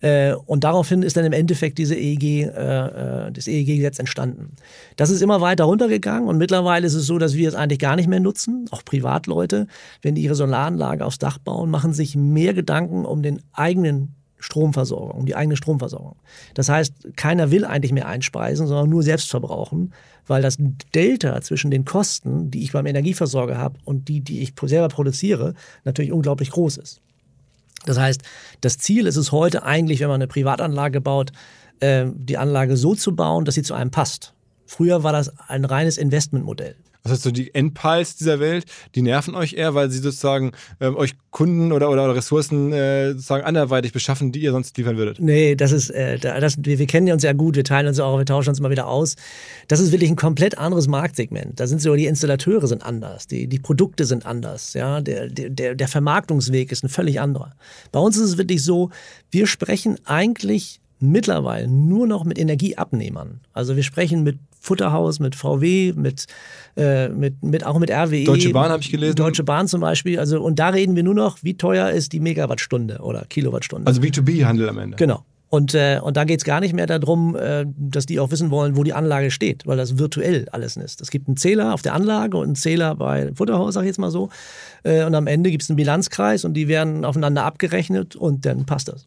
B: Äh, und daraufhin ist dann im Endeffekt diese EEG, äh, das EEG-Gesetz entstanden. Das ist immer weiter runtergegangen und mittlerweile ist es so, dass wir es eigentlich gar nicht mehr nutzen. Auch Privatleute, wenn die ihre Solaranlage aufs Dach bauen, machen sich mehr Gedanken um den eigenen Stromversorgung, um die eigene Stromversorgung. Das heißt, keiner will eigentlich mehr einspeisen, sondern nur selbst verbrauchen, weil das Delta zwischen den Kosten, die ich beim Energieversorger habe und die, die ich selber produziere, natürlich unglaublich groß ist. Das heißt, das Ziel ist es heute eigentlich, wenn man eine Privatanlage baut, ähm, die Anlage so zu bauen, dass sie zu einem passt. Früher war das ein reines Investmentmodell.
A: Was heißt so die Endpals dieser Welt, die nerven euch eher, weil sie sozusagen ähm, euch Kunden oder, oder Ressourcen äh, sozusagen anderweitig beschaffen, die ihr sonst liefern würdet?
B: Nee, das ist, äh, das, wir, wir kennen uns ja gut, wir teilen uns auch, wir tauschen uns immer wieder aus. Das ist wirklich ein komplett anderes Marktsegment. Da sind so, die Installateure sind anders, die, die Produkte sind anders, ja, der, der, der Vermarktungsweg ist ein völlig anderer. Bei uns ist es wirklich so, wir sprechen eigentlich mittlerweile nur noch mit Energieabnehmern. Also wir sprechen mit Futterhaus, mit VW, mit, äh, mit, mit auch mit RWE.
A: Deutsche Bahn habe ich gelesen.
B: Deutsche Bahn zum Beispiel. Also, und da reden wir nur noch, wie teuer ist die Megawattstunde oder Kilowattstunde.
A: Also B2B-Handel am Ende.
B: Genau. Und, äh, und da geht es gar nicht mehr darum, äh, dass die auch wissen wollen, wo die Anlage steht, weil das virtuell alles ist. Es gibt einen Zähler auf der Anlage und einen Zähler bei Futterhaus, sag ich jetzt mal so. Äh, und am Ende gibt es einen Bilanzkreis und die werden aufeinander abgerechnet und dann passt das.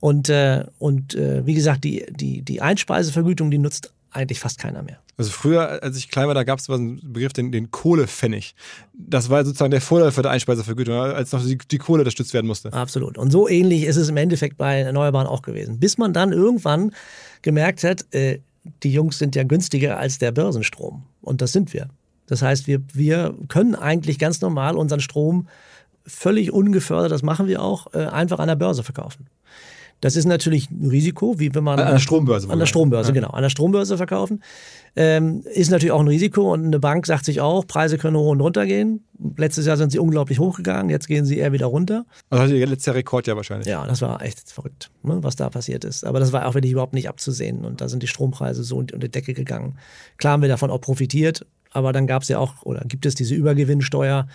B: Und, äh, und äh, wie gesagt, die, die, die Einspeisevergütung, die nutzt eigentlich fast keiner mehr.
A: Also früher, als ich klein war, da gab es einen Begriff, den, den Kohlepfennig. Das war sozusagen der Vorläufer der Einspeisevergütung, als noch die, die, Kohle unterstützt werden musste.
B: Absolut. Und so ähnlich ist es im Endeffekt bei Erneuerbaren auch gewesen. Bis man dann irgendwann gemerkt hat, äh, die Jungs sind ja günstiger als der Börsenstrom. Und das sind wir. Das heißt, wir, wir können eigentlich ganz normal unseren Strom völlig ungefördert, das machen wir auch, äh, einfach an der Börse verkaufen. Das ist natürlich ein Risiko, wie wenn man.
A: An der Strombörse.
B: An der Strombörse, ja. genau. An der Strombörse verkaufen. Ähm, ist natürlich auch ein Risiko und eine Bank sagt sich auch, Preise können hoch und runter gehen. Letztes Jahr sind sie unglaublich hochgegangen, jetzt gehen sie eher wieder runter.
A: Also letztes Jahr Rekord ja wahrscheinlich.
B: Ja, das war echt verrückt, ne, was da passiert ist. Aber das war auch wirklich überhaupt nicht abzusehen und da sind die Strompreise so unter die Decke gegangen. Klar haben wir davon auch profitiert, aber dann gab es ja auch, oder gibt es diese Übergewinnsteuer,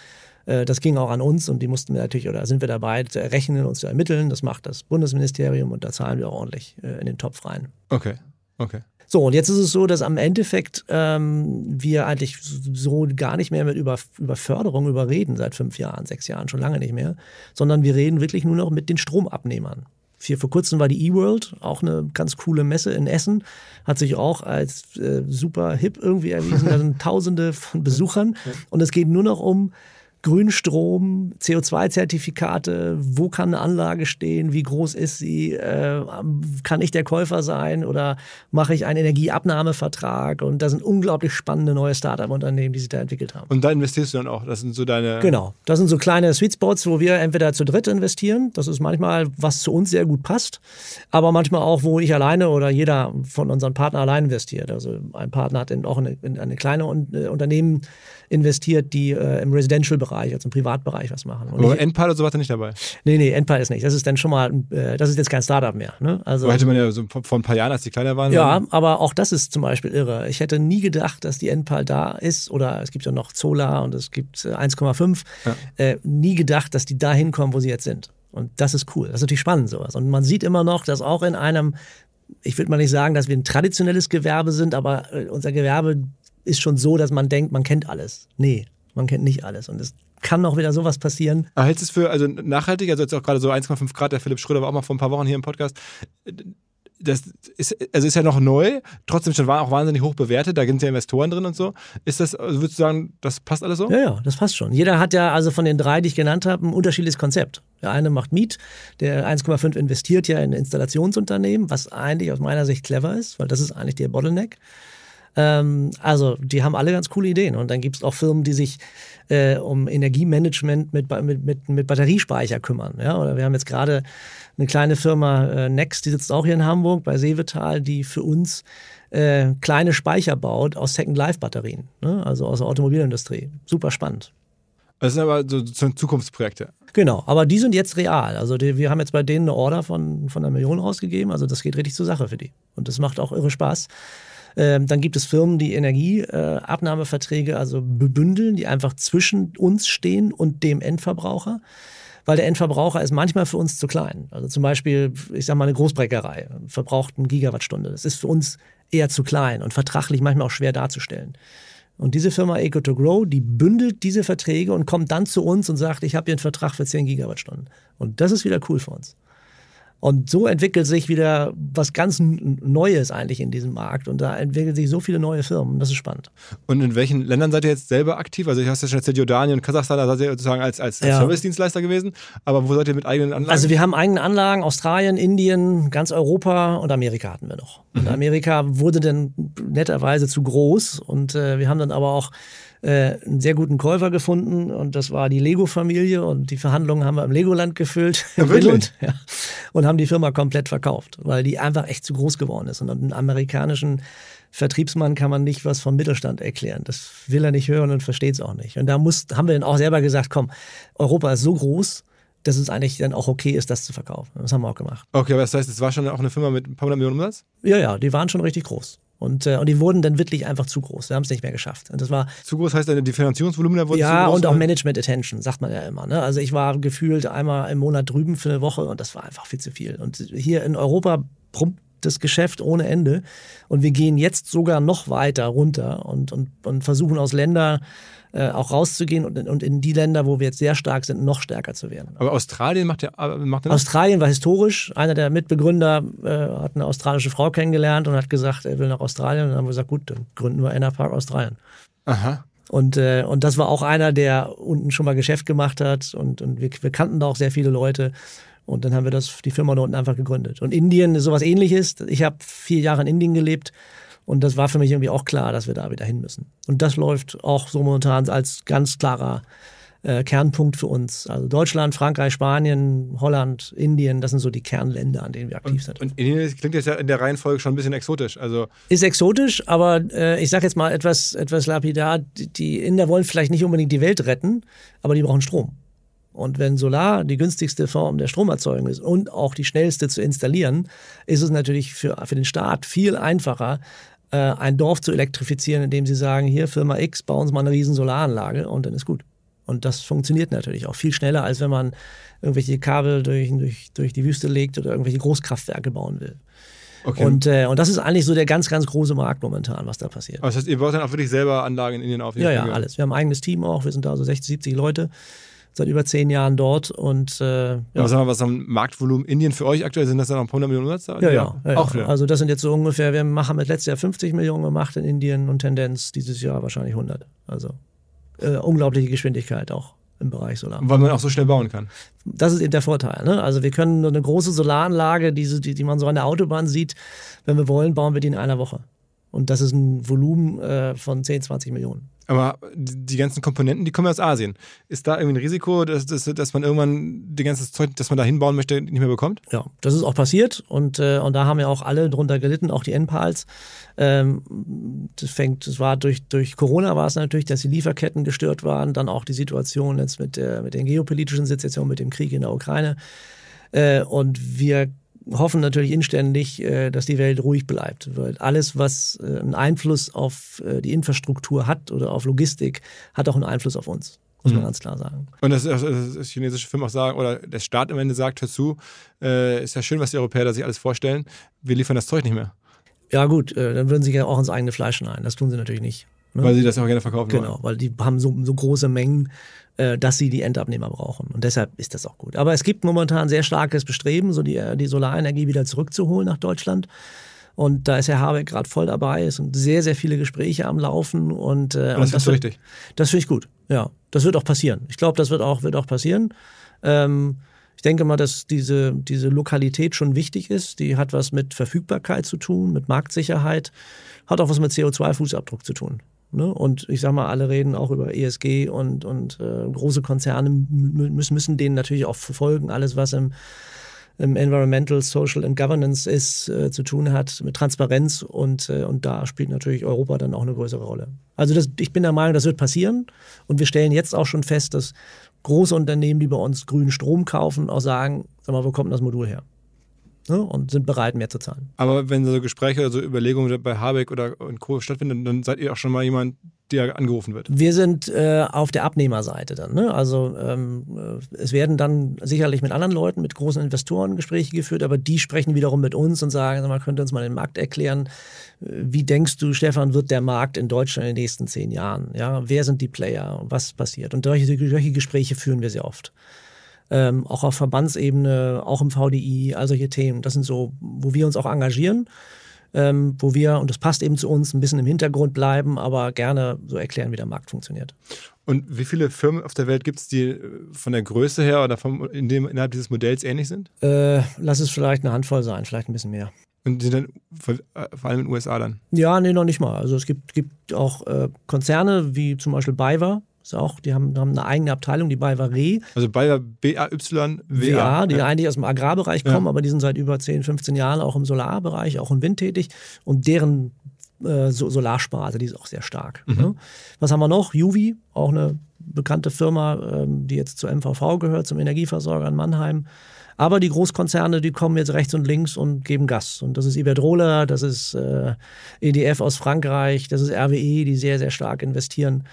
B: das ging auch an uns und die mussten wir natürlich, oder sind wir dabei, zu errechnen und zu ermitteln. Das macht das Bundesministerium und da zahlen wir auch ordentlich äh, in den Topf rein.
A: Okay, okay.
B: So, und jetzt ist es so, dass am Endeffekt ähm, wir eigentlich so gar nicht mehr mit über, über Förderung überreden seit fünf Jahren, sechs Jahren, schon lange nicht mehr, sondern wir reden wirklich nur noch mit den Stromabnehmern. Hier vor kurzem war die eWorld, auch eine ganz coole Messe in Essen, hat sich auch als äh, super hip irgendwie erwiesen. Da sind Tausende von Besuchern und es geht nur noch um Grünstrom, CO2-Zertifikate, wo kann eine Anlage stehen, wie groß ist sie, äh, kann ich der Käufer sein oder mache ich einen Energieabnahmevertrag und da sind unglaublich spannende neue Startup-Unternehmen, die sich da entwickelt haben.
A: Und da investierst du dann auch, das sind so deine...
B: Genau, das sind so kleine Sweet Spots, wo wir entweder zu dritt investieren, das ist manchmal, was zu uns sehr gut passt, aber manchmal auch, wo ich alleine oder jeder von unseren Partnern allein investiert. Also ein Partner hat in, auch in, in eine kleine äh, Unternehmen investiert, die äh, im Residential-Bereich, also im Privatbereich was machen.
A: Und Aber Endpal oder so war nicht dabei?
B: Nee, nee, Endpal ist nicht. Das ist dann schon mal, äh, das ist jetzt kein Startup mehr. Ne?
A: Also, Aber hätte man ja so vor ein paar Jahren, als die kleiner waren.
B: Ja, dann? aber auch das ist zum Beispiel irre. Ich hätte nie gedacht, dass die Endpal da ist oder es gibt ja noch Zola und es gibt 1,5. Äh, ja. Äh, nie gedacht, dass die da hinkommen, wo sie jetzt sind. Und das ist cool. Das ist natürlich spannend sowas. Und man sieht immer noch, dass auch in einem ich würde mal nicht sagen, dass wir ein traditionelles Gewerbe sind, aber äh, unser Gewerbe ist schon so, dass man denkt, man kennt alles. Nee, man kennt nicht alles. Und es kann auch wieder sowas passieren.
A: Aber hältst du es für also nachhaltig? Also jetzt auch gerade so 1,5 Grad, der Philipp Schröder war auch mal vor ein paar Wochen hier im Podcast. Das ist, also ist ja noch neu, trotzdem schon auch wahnsinnig hoch bewertet, da sind ja Investoren drin und so. Ist das, also würdest du sagen, das passt alles so?
B: Ja, ja, das passt schon. Jeder hat ja also von den drei, die ich genannt habe, ein unterschiedliches Konzept. Der eine macht Miet, der 1,5 investiert ja in Installationsunternehmen, was eigentlich aus meiner Sicht clever ist, weil das ist eigentlich der Bottleneck. Ähm, also die haben alle ganz coole Ideen. Und dann gibt es auch Firmen, die sich äh, um Energiemanagement mit, mit, mit, mit Batteriespeicher kümmern. Ja? Oder wir haben jetzt gerade eine kleine Firma äh, Next, die sitzt auch hier in Hamburg bei Seevetal, die für uns äh, kleine Speicher baut aus Second-Life-Batterien, ne? also aus der Automobilindustrie. Super spannend.
A: Das sind aber so, Zukunftsprojekte.
B: Genau, aber die sind jetzt real. Also die, wir haben jetzt bei denen eine Order von, von einer Million rausgegeben. Also das geht richtig zur Sache für die. Und das macht auch irre Spaß. Ähm, dann gibt es Firmen, die Energieabnahmeverträge also bebündeln, die einfach zwischen uns stehen und dem Endverbraucher weil der Endverbraucher ist manchmal für uns zu klein. Also zum Beispiel, ich sage mal, eine Großbreckerei verbraucht eine Gigawattstunde. Das ist für uns eher zu klein und vertraglich manchmal auch schwer darzustellen. Und diese Firma Eco2Grow, die bündelt diese Verträge und kommt dann zu uns und sagt, ich habe hier einen Vertrag für 10 Gigawattstunden. Und das ist wieder cool für uns. Und so entwickelt sich wieder was ganz Neues eigentlich in diesem Markt. Und da entwickeln sich so viele neue Firmen. Das ist spannend.
A: Und in welchen Ländern seid ihr jetzt selber aktiv? Also, du hast ja schon erzählt, Jordanien und Kasachstan, da seid ihr sozusagen als, als, als ja. Service-Dienstleister gewesen. Aber wo seid ihr mit eigenen Anlagen?
B: Also, wir haben eigene Anlagen. Australien, Indien, ganz Europa und Amerika hatten wir noch. Und mhm. Amerika wurde dann netterweise zu groß und äh, wir haben dann aber auch äh, einen sehr guten Käufer gefunden und das war die Lego-Familie und die Verhandlungen haben wir im Legoland gefüllt.
A: Ja, wirklich?
B: Ja, und haben die Firma komplett verkauft, weil die einfach echt zu groß geworden ist. Und einen amerikanischen Vertriebsmann kann man nicht was vom Mittelstand erklären. Das will er nicht hören und versteht es auch nicht. Und da muss, haben wir dann auch selber gesagt, komm, Europa ist so groß, dass es eigentlich dann auch okay ist, das zu verkaufen. Das haben wir auch gemacht.
A: Okay, aber das heißt, es war schon auch eine Firma mit ein paar hundert Millionen Umsatz?
B: Ja, ja, die waren schon richtig groß. Und, äh, und die wurden dann wirklich einfach zu groß. Wir haben es nicht mehr geschafft. Und das war
A: zu groß heißt die Finanzierungsvolumen da
B: wurden Ja, und auch Management Attention, sagt man ja immer. Ne? Also ich war gefühlt einmal im Monat drüben für eine Woche und das war einfach viel zu viel. Und hier in Europa prumpt das Geschäft ohne Ende. Und wir gehen jetzt sogar noch weiter runter und, und, und versuchen aus Ländern äh, auch rauszugehen und, und in die Länder, wo wir jetzt sehr stark sind, noch stärker zu werden.
A: Aber Australien macht ja äh, macht
B: Australien war historisch. Einer der Mitbegründer äh, hat eine australische Frau kennengelernt und hat gesagt, er will nach Australien. Und dann haben wir gesagt, gut, dann gründen wir Enerpark Australien.
A: Aha.
B: Und, äh, und das war auch einer, der unten schon mal Geschäft gemacht hat und, und wir, wir kannten da auch sehr viele Leute. Und dann haben wir das, die Firma da unten einfach gegründet. Und Indien ist sowas ähnliches. Ich habe vier Jahre in Indien gelebt und das war für mich irgendwie auch klar, dass wir da wieder hin müssen. Und das läuft auch so momentan als ganz klarer äh, Kernpunkt für uns. Also Deutschland, Frankreich, Spanien, Holland, Indien, das sind so die Kernländer, an denen wir aktiv
A: und,
B: sind.
A: Und Indien klingt jetzt ja in der Reihenfolge schon ein bisschen exotisch. Also
B: ist exotisch, aber äh, ich sage jetzt mal etwas, etwas lapidar, die, die Inder wollen vielleicht nicht unbedingt die Welt retten, aber die brauchen Strom. Und wenn Solar die günstigste Form der Stromerzeugung ist und auch die schnellste zu installieren, ist es natürlich für, für den Staat viel einfacher, äh, ein Dorf zu elektrifizieren, indem sie sagen, hier Firma X, bauen uns mal eine riesen Solaranlage und dann ist gut. Und das funktioniert natürlich auch viel schneller, als wenn man irgendwelche Kabel durch, durch, durch die Wüste legt oder irgendwelche Großkraftwerke bauen will. Okay. Und, äh, und das ist eigentlich so der ganz, ganz große Markt momentan, was da passiert.
A: Aber das heißt, ihr baut dann auch wirklich selber Anlagen in Indien auf?
B: Ja, ja, alles. Wir haben ein eigenes Team auch. Wir sind da so 60, 70 Leute seit über zehn Jahren dort. Und, äh, ja.
A: Aber sagen wir, was am Marktvolumen Indien für euch aktuell sind, das dann noch ein paar hundert Millionen Umsatz?
B: Ja, ja, ja, auch wieder. Also das sind jetzt so ungefähr, wir machen mit letztes Jahr 50 Millionen gemacht in Indien und Tendenz dieses Jahr wahrscheinlich 100. Also äh, unglaubliche Geschwindigkeit auch im Bereich Solar.
A: Weil man auch so schnell bauen kann.
B: Das ist eben der Vorteil. Ne? Also wir können eine große Solaranlage, diese, die, die man so an der Autobahn sieht, wenn wir wollen, bauen wir die in einer Woche. Und das ist ein Volumen äh, von 10, 20 Millionen.
A: Aber die ganzen Komponenten, die kommen aus Asien. Ist da irgendwie ein Risiko, dass, dass, dass man irgendwann die ganze Zeug, das man da hinbauen möchte, nicht mehr bekommt?
B: Ja, das ist auch passiert und, äh, und da haben ja auch alle drunter gelitten, auch die NPALs. Ähm, das fängt, das war durch, durch Corona war es natürlich, dass die Lieferketten gestört waren, dann auch die Situation jetzt mit der, mit der geopolitischen Situation, mit dem Krieg in der Ukraine. Äh, und wir hoffen natürlich inständig, äh, dass die Welt ruhig bleibt. Weil alles, was äh, einen Einfluss auf äh, die Infrastruktur hat oder auf Logistik, hat auch einen Einfluss auf uns. Muss man mhm. ganz klar sagen.
A: Und das, das, das chinesische Firmen auch sagen, oder der Staat am Ende sagt, hör zu, äh, ist ja schön, was die Europäer da sich alles vorstellen, wir liefern das Zeug nicht mehr.
B: Ja gut, äh, dann würden sie ja auch ins eigene Fleisch schneiden. Das tun sie natürlich nicht.
A: Ne? Weil sie das auch gerne verkaufen
B: genau, wollen. Genau, weil die haben so, so große Mengen, dass sie die Endabnehmer brauchen. Und deshalb ist das auch gut. Aber es gibt momentan sehr starkes Bestreben, so die, die Solarenergie wieder zurückzuholen nach Deutschland. Und da ist Herr Habeck gerade voll dabei. Es sind sehr, sehr viele Gespräche am Laufen. Und,
A: äh, und das, das
B: wird,
A: richtig.
B: Das finde ich gut. Ja, das wird auch passieren. Ich glaube, das wird auch, wird auch passieren. Ähm, ich denke mal, dass diese, diese Lokalität schon wichtig ist. Die hat was mit Verfügbarkeit zu tun, mit Marktsicherheit, hat auch was mit CO2-Fußabdruck zu tun. Ne? Und ich sage mal, alle reden auch über ESG und, und äh, große Konzerne müssen, müssen denen natürlich auch verfolgen, alles was im, im Environmental, Social and Governance ist, äh, zu tun hat mit Transparenz und, äh, und da spielt natürlich Europa dann auch eine größere Rolle. Also das, ich bin der Meinung, das wird passieren und wir stellen jetzt auch schon fest, dass große Unternehmen, die bei uns grünen Strom kaufen, auch sagen, sag mal, wo kommt das Modul her? Ne, und sind bereit, mehr zu zahlen.
A: Aber wenn so Gespräche oder so Überlegungen bei Habeck oder in Co. stattfinden, dann seid ihr auch schon mal jemand, der angerufen wird?
B: Wir sind äh, auf der Abnehmerseite dann. Ne? Also ähm, äh, es werden dann sicherlich mit anderen Leuten, mit großen Investoren Gespräche geführt, aber die sprechen wiederum mit uns und sagen, man könnte uns mal den Markt erklären. Wie denkst du, Stefan, wird der Markt in Deutschland in den nächsten zehn Jahren? Ja, wer sind die Player? Was passiert? Und solche, solche Gespräche führen wir sehr oft ähm, auch auf Verbandsebene, auch im VDI, all solche Themen. Das sind so, wo wir uns auch engagieren, ähm, wo wir, und das passt eben zu uns, ein bisschen im Hintergrund bleiben, aber gerne so erklären, wie der Markt funktioniert.
A: Und wie viele Firmen auf der Welt gibt es, die äh, von der Größe her oder vom, in dem, innerhalb dieses Modells ähnlich sind?
B: Äh, lass es vielleicht eine Handvoll sein, vielleicht ein bisschen mehr.
A: Und sind dann vor, äh, vor allem in den USA dann?
B: Ja, nee, noch nicht mal. Also es gibt, gibt auch äh, Konzerne wie zum Beispiel BayWa, ist auch, die haben, haben eine eigene Abteilung, die BayWa Re.
A: Also BayWa B-A-Y-W-A.
B: die ja. eigentlich aus dem Agrarbereich kommen, ja. aber die sind seit über 10, 15 Jahren auch im Solarbereich, auch im Wind tätig. Und deren äh, Solarsparte, die ist auch sehr stark. Mhm. Ne? Was haben wir noch? Juvi, auch eine bekannte Firma, ähm, die jetzt zur MVV gehört, zum Energieversorger in Mannheim. Aber die Großkonzerne, die kommen jetzt rechts und links und geben Gas. Und das ist Iberdrola, das ist äh, EDF aus Frankreich, das ist RWE, die sehr, sehr stark investieren.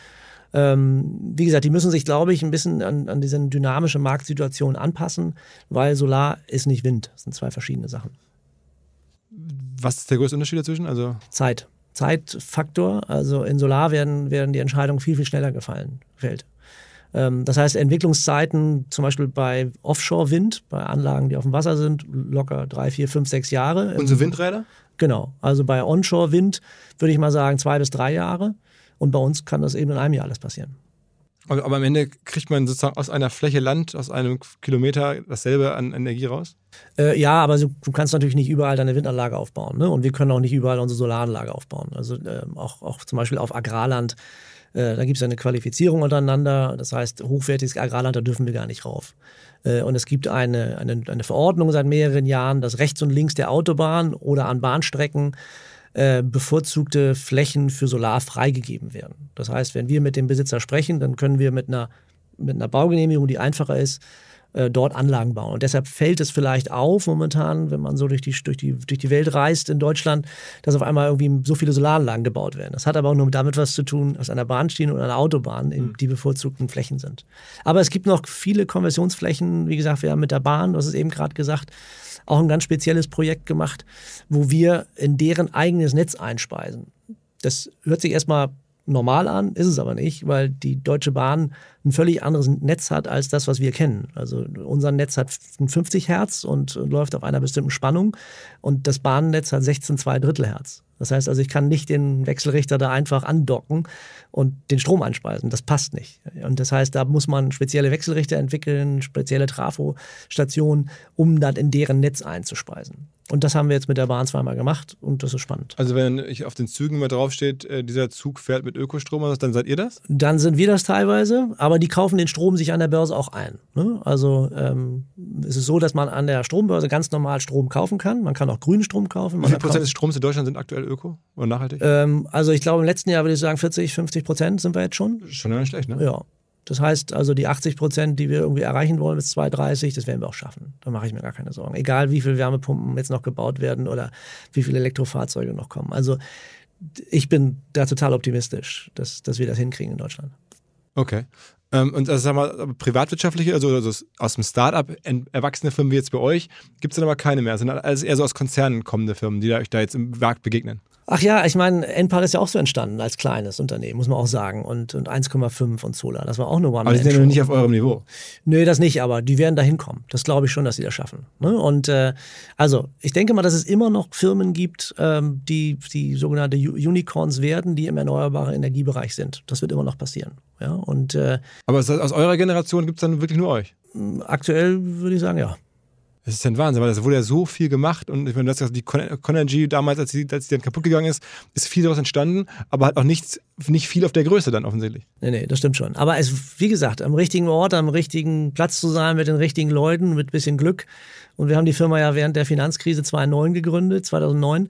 B: Ähm, wie gesagt, die müssen sich, glaube ich, ein bisschen an, an diese dynamische Marktsituation anpassen, weil Solar ist nicht Wind. Das sind zwei verschiedene Sachen.
A: Was ist der größte Unterschied dazwischen? Also
B: Zeit. Zeitfaktor. Also in Solar werden, werden die Entscheidungen viel, viel schneller gefallen, fällt. Ähm, das heißt, Entwicklungszeiten zum Beispiel bei Offshore-Wind, bei Anlagen, die auf dem Wasser sind, locker drei, vier, fünf, sechs Jahre.
A: Unsere Windräder?
B: Genau. Also bei Onshore-Wind würde ich mal sagen zwei bis drei Jahre. Und bei uns kann das eben in einem Jahr alles passieren.
A: Aber, aber am Ende kriegt man sozusagen aus einer Fläche Land, aus einem Kilometer dasselbe an Energie raus?
B: Äh, ja, aber du, du, kannst natürlich nicht überall deine Windanlage aufbauen. Ne? Und wir können auch nicht überall unsere Solaranlage aufbauen. Also äh, auch, auch zum Beispiel auf Agrarland äh, da gibt es eine Qualifizierung untereinander. Das heißt, hochwertiges Agrarland, da dürfen wir gar nicht rauf. Äh, und es gibt eine, eine, eine, Verordnung seit mehreren Jahren, dass rechts und links der Autobahn oder an Bahnstrecken äh, bevorzugte Flächen für Solar freigegeben werden. Das heißt, wenn wir mit dem Besitzer sprechen, dann können wir mit einer, mit einer Baugenehmigung, die einfacher ist, äh, dort Anlagen bauen. Und deshalb fällt es vielleicht auf momentan, wenn man so durch die, durch, die, durch die Welt reist in Deutschland, dass auf einmal irgendwie so viele Solaranlagen gebaut werden. Das hat aber auch nur damit was zu tun, dass an der Bahnschiene oder einer Autobahn eben mhm. die bevorzugten Flächen sind. Aber es gibt noch viele Konversionsflächen, wie gesagt, wir haben mit der Bahn, du hast es eben gerade gesagt, auch ein ganz spezielles Projekt gemacht, wo wir in deren eigenes Netz einspeisen. Das hört sich erstmal normal an, ist es aber nicht, weil die Deutsche Bahn ein völlig anderes Netz hat als das, was wir kennen. Also unser Netz hat 50 Hertz und läuft auf einer bestimmten Spannung und das Bahnnetz hat 16,2 Drittel Hertz. Das heißt also, ich kann nicht den Wechselrichter da einfach andocken und den Strom einspeisen. Das passt nicht. Und das heißt, da muss man spezielle Wechselrichter entwickeln, spezielle Trafostationen, um dann in deren Netz einzuspeisen. Und das haben wir jetzt mit der Bahn zweimal gemacht und das ist spannend.
A: Also wenn ich auf den Zügen mal draufsteht, äh, dieser Zug fährt mit Ökostrom, dann seid ihr das?
B: Dann sind wir das teilweise, aber die kaufen den Strom sich an der Börse auch ein. Ne? Also ähm, es ist so, dass man an der Strombörse ganz normal Strom kaufen kann. Man kann auch grünen Strom kaufen.
A: Wie viel Prozent des Stroms in Deutschland sind aktuell öko oder nachhaltig?
B: Ähm, also ich glaube im letzten Jahr würde ich sagen 40, 50 Prozent sind wir jetzt schon.
A: Schon nicht schlecht, ne?
B: Ja. Das heißt also, die 80 Prozent, die wir irgendwie erreichen wollen bis 2030, das werden wir auch schaffen. Da mache ich mir gar keine Sorgen. Egal, wie viele Wärmepumpen jetzt noch gebaut werden oder wie viele Elektrofahrzeuge noch kommen. Also ich bin da total optimistisch, dass, dass wir das hinkriegen in Deutschland.
A: Okay. Ähm, und also, sag mal, privatwirtschaftliche, also, also aus dem Startup erwachsene Firmen wie jetzt bei euch, gibt es dann aber keine mehr. Das sind alles eher so aus Konzernen kommende Firmen, die euch da jetzt im Werk begegnen.
B: Ach ja, ich meine, Enpal ist ja auch so entstanden als kleines Unternehmen, muss man auch sagen. Und, und 1,5 und Solar, das war auch eine one
A: Aber die sind ja noch nicht auf eurem Niveau.
B: Nö, das nicht, aber die werden da hinkommen. Das glaube ich schon, dass sie das schaffen. Ne? Und äh, also, ich denke mal, dass es immer noch Firmen gibt, ähm, die, die sogenannte Unicorns werden, die im erneuerbaren Energiebereich sind. Das wird immer noch passieren. Ja? Und, äh,
A: aber aus eurer Generation gibt es dann wirklich nur euch?
B: Aktuell würde ich sagen, ja.
A: Das ist ein Wahnsinn, weil es wurde ja so viel gemacht und ich meine, das die Conergy damals, als sie, als sie dann kaputt gegangen ist, ist viel daraus entstanden, aber hat auch nichts, nicht viel auf der Größe dann offensichtlich.
B: Nee, nee, das stimmt schon. Aber es, wie gesagt, am richtigen Ort, am richtigen Platz zu sein, mit den richtigen Leuten, mit bisschen Glück. Und wir haben die Firma ja während der Finanzkrise 2009 gegründet, 2009.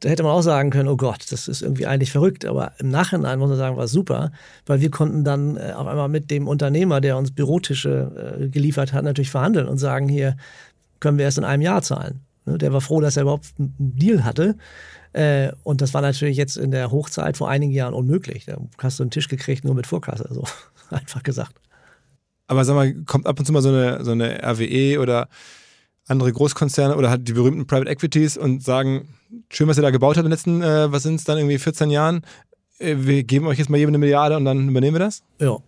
B: Da hätte man auch sagen können, oh Gott, das ist irgendwie eigentlich verrückt. Aber im Nachhinein muss man sagen, war super, weil wir konnten dann äh, auf einmal mit dem Unternehmer, der uns Bürotische äh, geliefert hat, natürlich verhandeln und sagen, hier, können wir erst in einem Jahr zahlen. Ne, der war froh, dass er überhaupt einen Deal hatte. Äh, und das war natürlich jetzt in der Hochzeit vor einigen Jahren unmöglich. Da hast du einen Tisch gekriegt nur mit Vorkasse, so einfach gesagt.
A: Aber sag mal, kommt ab und zu mal so eine, so eine RWE oder andere Großkonzerne oder hat die berühmten Private Equities und sagen, schön, was ihr da gebaut habt in den letzten, äh, was sind es dann irgendwie 14 Jahren, äh, wir geben euch jetzt mal jedem eine Milliarde und dann übernehmen wir das?
B: Ja.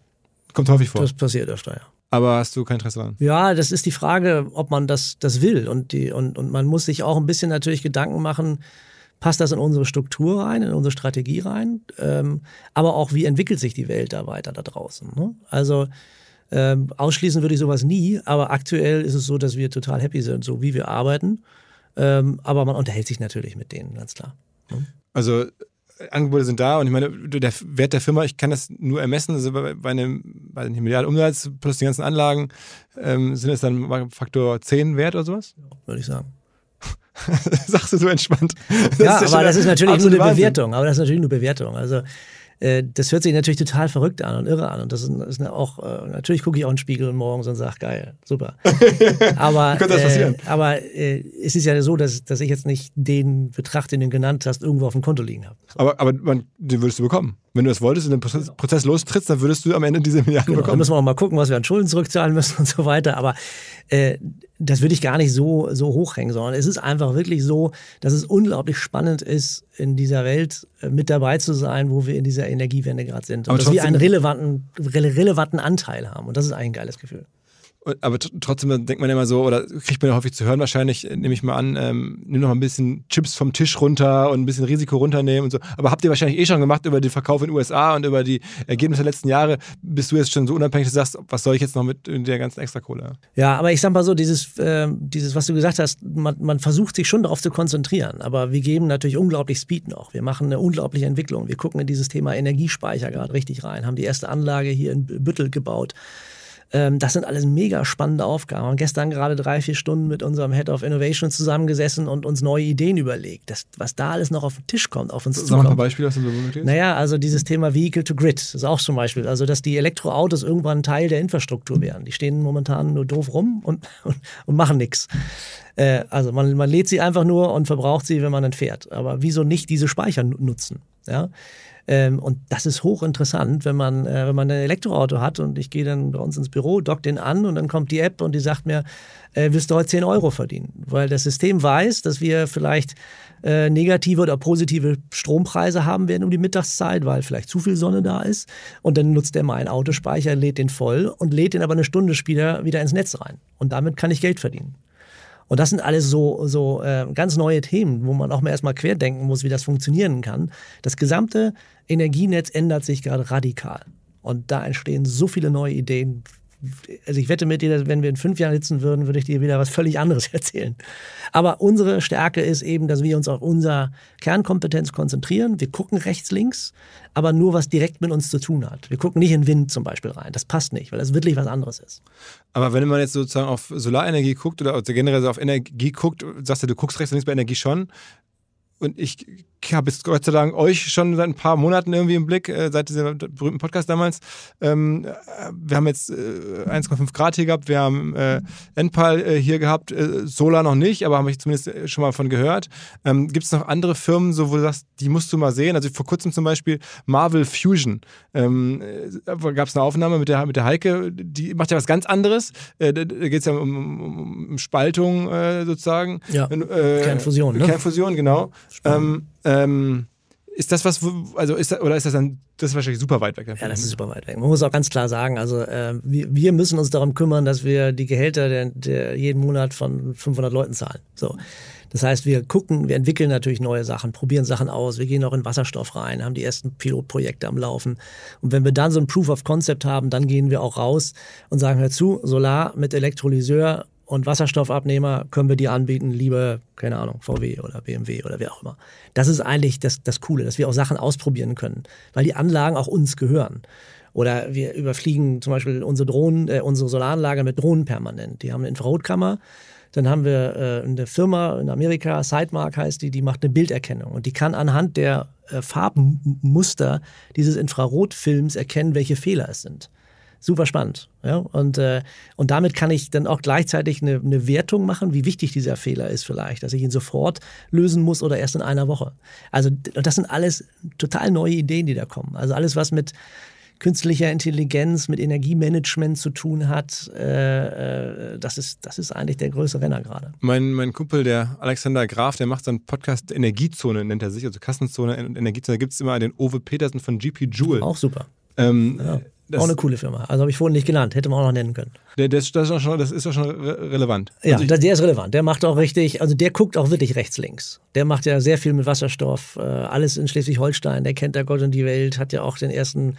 A: Kommt häufig vor.
B: Das passiert öfter, ja.
A: Aber hast du kein Interesse daran?
B: Ja, das ist die Frage, ob man das, das will. Und, die, und, und man muss sich auch ein bisschen natürlich Gedanken machen, passt das in unsere Struktur rein, in unsere Strategie rein? Ähm, aber auch, wie entwickelt sich die Welt da weiter da draußen? Ne? Also ähm, ausschließen würde ich sowas nie, aber aktuell ist es so, dass wir total happy sind, so wie wir arbeiten. Ähm, aber man unterhält sich natürlich mit denen, ganz klar.
A: Ne? Also Angebote sind da und ich meine, der Wert der Firma, ich kann das nur ermessen, also bei, einem, bei einem Milliarden Umsatz plus die ganzen Anlagen, ähm, sind es dann Faktor 10 wert oder sowas?
B: Ja, würde ich sagen.
A: Sagst du so entspannt.
B: Das ja, ja aber das ist natürlich nur eine Wahnsinn. Bewertung. Aber das ist natürlich nur Bewertung. Also äh, das hört sich natürlich total verrückt an und irre an. Und das ist, ist auch, äh, natürlich gucke ich auch in den Spiegel morgens und sage, geil, super. aber äh, aber äh, es ist ja so, dass, dass ich jetzt nicht den Betrag, den du genannt hast, irgendwo auf dem Konto liegen habe.
A: So. Aber, aber man, den würdest du bekommen. Wenn du das wolltest und den Prozess, genau. Prozess lostrittst, dann würdest du am Ende diese Milliarden genau. bekommen. Dann
B: müssen wir auch mal gucken, was wir an Schulden zurückzahlen müssen und so weiter. Aber äh, das würde ich gar nicht so, so hochhängen, sondern es ist einfach wirklich so, dass es unglaublich spannend ist, in dieser Welt äh, mit dabei zu sein, wo wir in dieser Energiewende gerade sind. Und Aber dass wir einen relevanten, relevanten Anteil haben. Und das ist eigentlich ein geiles Gefühl.
A: Aber trotzdem denkt man immer so, oder kriegt man ja häufig zu hören wahrscheinlich, äh, nehme ich mal an, ähm, nimm noch mal ein bisschen Chips vom Tisch runter und ein bisschen Risiko runternehmen und so. Aber habt ihr wahrscheinlich eh schon gemacht über den Verkauf in den USA und über die Ergebnisse der letzten Jahre. Bist du jetzt schon so unabhängig, dass du sagst, was soll ich jetzt noch mit der ganzen Extrakohle?
B: Ja, aber ich sag mal so, dieses, äh, dieses was du gesagt hast, man, man versucht sich schon darauf zu konzentrieren. Aber wir geben natürlich unglaublich Speed noch. Wir machen eine unglaubliche Entwicklung. Wir gucken in dieses Thema Energiespeicher gerade richtig rein, haben die erste Anlage hier in Büttel gebaut. Ähm, das sind alles mega spannende Aufgaben. Wir haben gestern gerade drei, vier Stunden mit unserem Head of Innovation zusammengesessen und uns neue Ideen überlegt. Das, was da alles noch auf den Tisch kommt, auf uns Sag zukommt.
A: Sag mal ein Beispiel, was du so möchtest.
B: Naja, also dieses Thema Vehicle to Grid ist auch zum Beispiel. Also, dass die Elektroautos irgendwann Teil der Infrastruktur werden. Die stehen momentan nur doof rum und, und, und machen nichts. Äh, also, man, man lädt sie einfach nur und verbraucht sie, wenn man dann fährt. Aber wieso nicht diese Speicher nutzen? Ja. Ähm, und das ist hochinteressant, wenn man, äh, wenn man ein Elektroauto hat und ich gehe dann bei uns ins Büro, dock den an und dann kommt die App und die sagt mir, äh, willst du heute 10 Euro verdienen? Weil das System weiß, dass wir vielleicht äh, negative oder positive Strompreise haben werden um die Mittagszeit, weil vielleicht zu viel Sonne da ist. Und dann nutzt er mal einen Autospeicher, lädt den voll und lädt den aber eine Stunde später wieder ins Netz rein. Und damit kann ich Geld verdienen. Und das sind alles so, so äh, ganz neue Themen, wo man auch mal erstmal querdenken muss, wie das funktionieren kann. Das gesamte Energienetz ändert sich gerade radikal. Und da entstehen so viele neue Ideen, also ich wette mit dir, wenn wir in fünf Jahren sitzen würden, würde ich dir wieder was völlig anderes erzählen. Aber unsere Stärke ist eben, dass wir uns auf unsere Kernkompetenz konzentrieren. Wir gucken rechts, links, aber nur, was direkt mit uns zu tun hat. Wir gucken nicht in Wind zum Beispiel rein. Das passt nicht, weil das wirklich was anderes ist.
A: Aber wenn man jetzt sozusagen auf Solarenergie guckt oder generell auf Energie guckt, sagst du, du guckst rechts und links bei Energie schon. Und ich habe jetzt Gott sei Dank euch schon seit ein paar Monaten irgendwie im Blick, äh, seit diesem berühmten Podcast damals. Ähm, äh, wir haben jetzt äh, 1,5 Grad hier gehabt, wir haben äh, Enpal äh, hier gehabt, äh, Solar noch nicht, aber habe ich zumindest äh, schon mal von gehört. Ähm, Gibt es noch andere Firmen, so, wo du sagst, die musst du mal sehen? Also vor kurzem zum Beispiel Marvel Fusion. Ähm, Gab es eine Aufnahme mit der, mit der Heike, die macht ja was ganz anderes. da geht es ja um, um, um Spaltung sozusagen.
B: Ja, Kernfusion, ne?
A: Kernfusion, genau. Ähm, ähm, ist das was, also ist das, oder ist das dann, das ist wahrscheinlich super weit weg?
B: Ja, das ist super weit weg. Man muss auch ganz klar sagen, also äh, wir, wir, müssen uns darum kümmern, dass wir die Gehälter der, der jeden Monat von 500 Leuten zahlen. So. Das heißt, wir gucken, wir entwickeln natürlich neue Sachen, probieren Sachen aus, wir gehen auch in Wasserstoff rein, haben die ersten Pilotprojekte am Laufen. Und wenn wir dann so ein Proof of Concept haben, dann gehen wir auch raus und sagen, hör zu, Solar mit Elektrolyseur und Wasserstoffabnehmer können wir die anbieten, liebe, keine Ahnung, VW oder BMW oder wer auch immer. Das ist eigentlich das, das Coole, dass wir auch Sachen ausprobieren können, weil die Anlagen auch uns gehören. Oder wir überfliegen zum Beispiel unsere Drohnen, äh, unsere Solaranlage mit Drohnen permanent. Die haben eine Infrarotkammer. Dann haben wir äh, eine Firma in Amerika, Sidemark heißt die, die macht eine Bilderkennung und die kann anhand der äh, Farbmuster dieses Infrarotfilms erkennen, welche Fehler es sind super spannend. Ja? Und, äh, und damit kann ich dann auch gleichzeitig eine, eine Wertung machen, wie wichtig dieser Fehler ist vielleicht, dass ich ihn sofort lösen muss oder erst in einer Woche. Also das sind alles total neue Ideen, die da kommen. Also alles, was mit künstlicher Intelligenz, mit Energiemanagement zu tun hat, äh, äh, das, ist, das ist eigentlich der größte Renner gerade.
A: Mein, mein Kumpel, der Alexander Graf, der macht so einen Podcast Energiezone, nennt er sich, also Kassenzone und Energiezone. Da gibt es immer den Ove Petersen von GP Joule.
B: Auch super. Ähm, ja. Das auch eine coole Firma. Also habe ich vorhin nicht genannt, hätte man auch noch nennen können.
A: Der, das, das, ist schon, das ist doch schon relevant.
B: Ja, also der ist relevant. Der macht auch richtig, also der guckt auch wirklich rechts, links. Der macht ja sehr viel mit Wasserstoff, äh, alles in Schleswig-Holstein, der kennt da Gott und die Welt, hat ja auch den ersten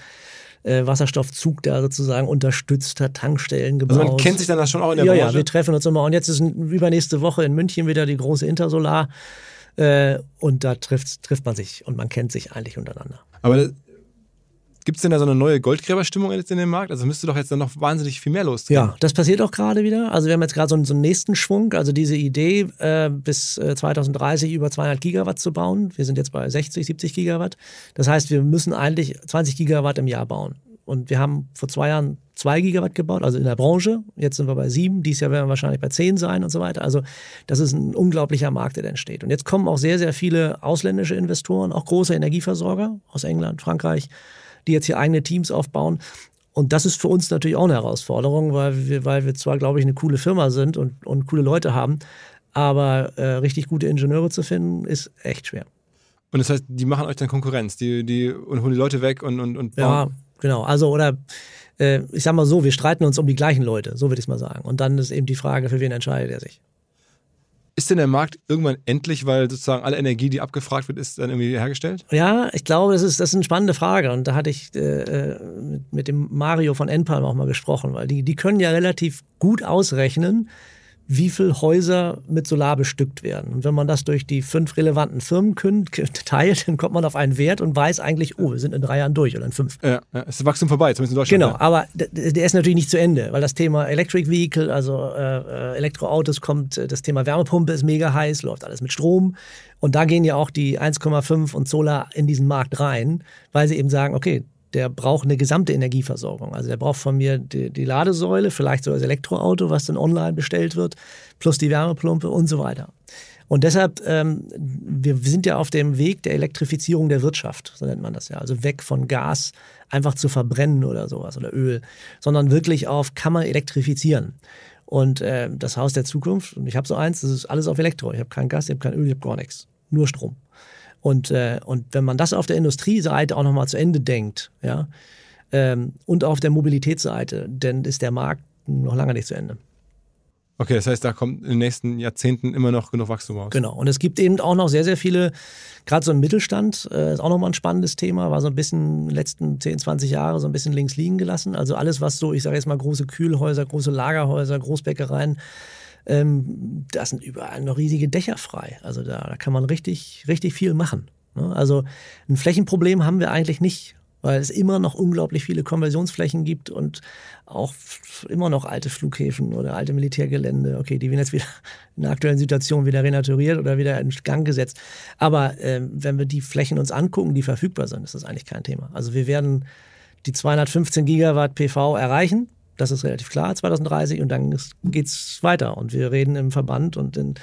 B: äh, Wasserstoffzug da sozusagen unterstützt, hat Tankstellen gebaut.
A: Also man kennt sich dann das schon auch in der
B: ja,
A: Branche?
B: Ja, wir treffen uns immer. Und jetzt ist übernächste Woche in München wieder die große Intersolar. Äh, und da trifft, trifft man sich und man kennt sich eigentlich untereinander.
A: Aber Gibt es denn da so eine neue Goldgräberstimmung jetzt in dem Markt? Also müsste doch jetzt dann noch wahnsinnig viel mehr los.
B: Ja, das passiert auch gerade wieder. Also wir haben jetzt gerade so, so, einen nächsten Schwung. Also diese Idee, äh, bis äh, 2030 über 200 Gigawatt zu bauen. Wir sind jetzt bei 60, 70 Gigawatt. Das heißt, wir müssen eigentlich 20 Gigawatt im Jahr bauen. Und wir haben vor zwei Jahren zwei Gigawatt gebaut, also in der Branche. Jetzt sind wir bei sieben. Dieses Jahr werden wir wahrscheinlich bei zehn sein und so weiter. Also das ist ein unglaublicher Markt, der entsteht. Und jetzt kommen auch sehr, sehr viele ausländische Investoren, auch große Energieversorger aus England, Frankreich, die jetzt hier eigene Teams aufbauen. Und das ist für uns natürlich auch eine Herausforderung, weil wir, weil wir zwar, glaube ich, eine coole Firma sind und, und coole Leute haben, aber äh, richtig gute Ingenieure zu finden, ist echt schwer.
A: Und das heißt, die machen euch dann Konkurrenz, die, die und holen die Leute weg und, und, und
B: bauen. Ja, genau. Also, oder äh, ich sag mal so, wir streiten uns um die gleichen Leute, so würde ich es mal sagen. Und dann ist eben die Frage, für wen entscheidet er sich.
A: Ist denn der Markt irgendwann endlich, weil sozusagen alle Energie, die abgefragt wird, ist dann irgendwie hergestellt?
B: Ja, ich glaube, das ist, das ist eine spannende Frage. Und da hatte ich äh, äh mit dem Mario von Enpalm auch mal gesprochen, weil die, die können ja relativ gut ausrechnen, wie viele Häuser mit Solar bestückt werden. Und wenn man das durch die fünf relevanten Firmen teilt, dann kommt man auf einen Wert und weiß eigentlich, oh, wir sind in drei Jahren durch oder in fünf.
A: Ja, ja ist das Wachstum vorbei, zumindest in Deutschland.
B: Genau, ja. aber der ist natürlich nicht zu Ende, weil das Thema Electric Vehicle, also äh, äh Elektroautos kommt, das Thema Wärmepumpe ist mega heiß, läuft alles mit Strom. Und da gehen ja auch die 1,5 und Solar in diesen Markt rein, weil sie eben sagen, okay, der braucht eine gesamte Energieversorgung. Also der braucht von mir die, die Ladesäule, vielleicht so das Elektroauto, was dann online bestellt wird, plus die Wärmepumpe und so weiter. Und deshalb, ähm, wir sind ja auf dem Weg der Elektrifizierung der Wirtschaft, so nennt man das ja. Also weg von Gas einfach zu verbrennen oder sowas oder Öl, sondern wirklich auf, kann man elektrifizieren. Und äh, das Haus der Zukunft, und ich habe so eins, das ist alles auf Elektro. Ich habe kein Gas, ich habe kein Öl, ich habe gar nichts. Nur Strom. Und, äh, und wenn man das auf der Industrieseite auch nochmal zu Ende denkt, ja, ähm, und auf der Mobilitätsseite, dann ist der Markt noch lange nicht zu Ende.
A: Okay, das heißt, da kommt in den nächsten Jahrzehnten immer noch genug Wachstum raus.
B: Genau. Und es gibt eben auch noch sehr, sehr viele, gerade so im Mittelstand, äh, ist auch nochmal ein spannendes Thema, war so ein bisschen in den letzten 10, 20 Jahre so ein bisschen links liegen gelassen. Also alles, was so, ich sage jetzt mal, große Kühlhäuser, große Lagerhäuser, Großbäckereien, ähm, da sind überall noch riesige Dächer frei. Also da, da kann man richtig, richtig viel machen. Ne? Also ein Flächenproblem haben wir eigentlich nicht, weil es immer noch unglaublich viele Konversionsflächen gibt und auch immer noch alte Flughäfen oder alte Militärgelände. Okay, die werden jetzt wieder in der aktuellen Situation wieder renaturiert oder wieder in Gang gesetzt. Aber äh, wenn wir die Flächen uns angucken, die verfügbar sind, ist das eigentlich kein Thema. Also wir werden die 215 Gigawatt PV erreichen. Das ist relativ klar, 2030 und dann geht es weiter. Und wir reden im Verband und in,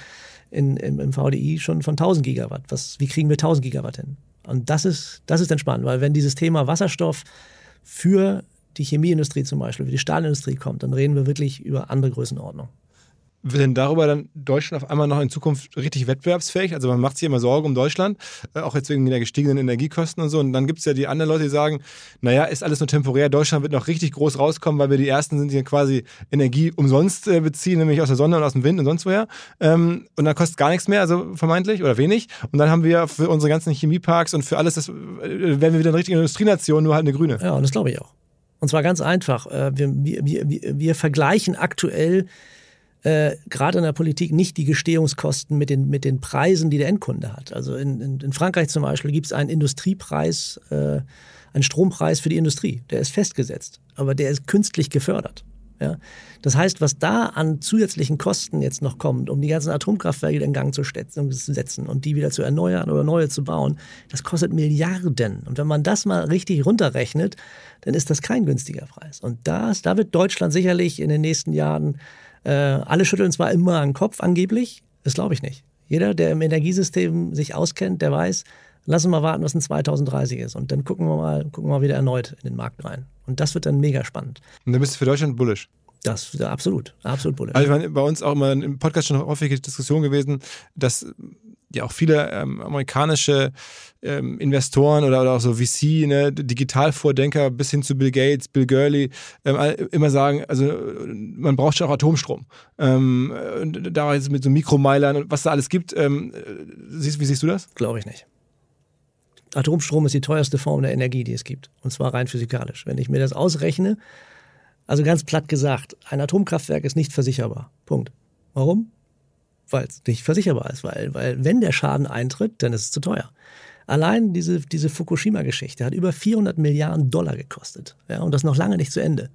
B: in, im, im VDI schon von 1000 Gigawatt. Was, wie kriegen wir 1000 Gigawatt hin? Und das ist, das ist entspannt, weil wenn dieses Thema Wasserstoff für die Chemieindustrie zum Beispiel, für die Stahlindustrie kommt, dann reden wir wirklich über andere Größenordnungen
A: wird denn darüber dann Deutschland auf einmal noch in Zukunft richtig wettbewerbsfähig? Also man macht sich immer Sorge um Deutschland, äh, auch jetzt wegen der gestiegenen Energiekosten und so. Und dann gibt es ja die anderen Leute, die sagen, naja, ist alles nur temporär, Deutschland wird noch richtig groß rauskommen, weil wir die Ersten sind, die quasi Energie umsonst äh, beziehen, nämlich aus der Sonne und aus dem Wind und sonst woher. Ähm, und dann kostet gar nichts mehr, also vermeintlich, oder wenig. Und dann haben wir für unsere ganzen Chemieparks und für alles, das äh, werden wir wieder eine richtige Industrienation, nur halt eine grüne.
B: Ja, und das glaube ich auch. Und zwar ganz einfach. Wir, wir, wir, wir vergleichen aktuell äh, gerade in der Politik nicht die Gestehungskosten mit den, mit den Preisen, die der Endkunde hat. Also in, in, in Frankreich zum Beispiel gibt es einen Industriepreis, äh, einen Strompreis für die Industrie. Der ist festgesetzt, aber der ist künstlich gefördert. Ja? Das heißt, was da an zusätzlichen Kosten jetzt noch kommt, um die ganzen Atomkraftwerke in Gang zu setzen und die wieder zu erneuern oder neue zu bauen, das kostet Milliarden. Und wenn man das mal richtig runterrechnet, dann ist das kein günstiger Preis. Und das, da wird Deutschland sicherlich in den nächsten Jahren äh, alle schütteln zwar immer den Kopf angeblich, das glaube ich nicht. Jeder, der im Energiesystem sich auskennt, der weiß, lassen wir mal warten, was in 2030 ist. Und dann gucken wir mal, gucken wir mal wieder erneut in den Markt rein. Und das wird dann mega spannend.
A: Und dann bist du für Deutschland bullish.
B: Das ist absolut, absolut bullish.
A: Also ich meine, bei uns auch immer im Podcast schon häufige Diskussion gewesen, dass ja auch viele ähm, amerikanische ähm, Investoren oder, oder, auch so VC, ne, Digitalvordenker bis hin zu Bill Gates, Bill Gurley, ähm, immer sagen, also man braucht schon auch Atomstrom. Ähm, da mit so Mikromeilern und was da alles gibt. Ähm, siehst, wie siehst du das?
B: Glaube ich nicht. Atomstrom ist die teuerste Form der Energie, die es gibt. Und zwar rein physikalisch. Wenn ich mir das ausrechne, also ganz platt gesagt, ein Atomkraftwerk ist nicht versicherbar. Punkt. Warum? Weil es nicht versicherbar ist. Weil, weil wenn der Schaden eintritt, dann ist es zu teuer. Allein diese, diese Fukushima-Geschichte hat über 400 Milliarden Dollar gekostet. Ja, und das noch lange nicht zu Ende.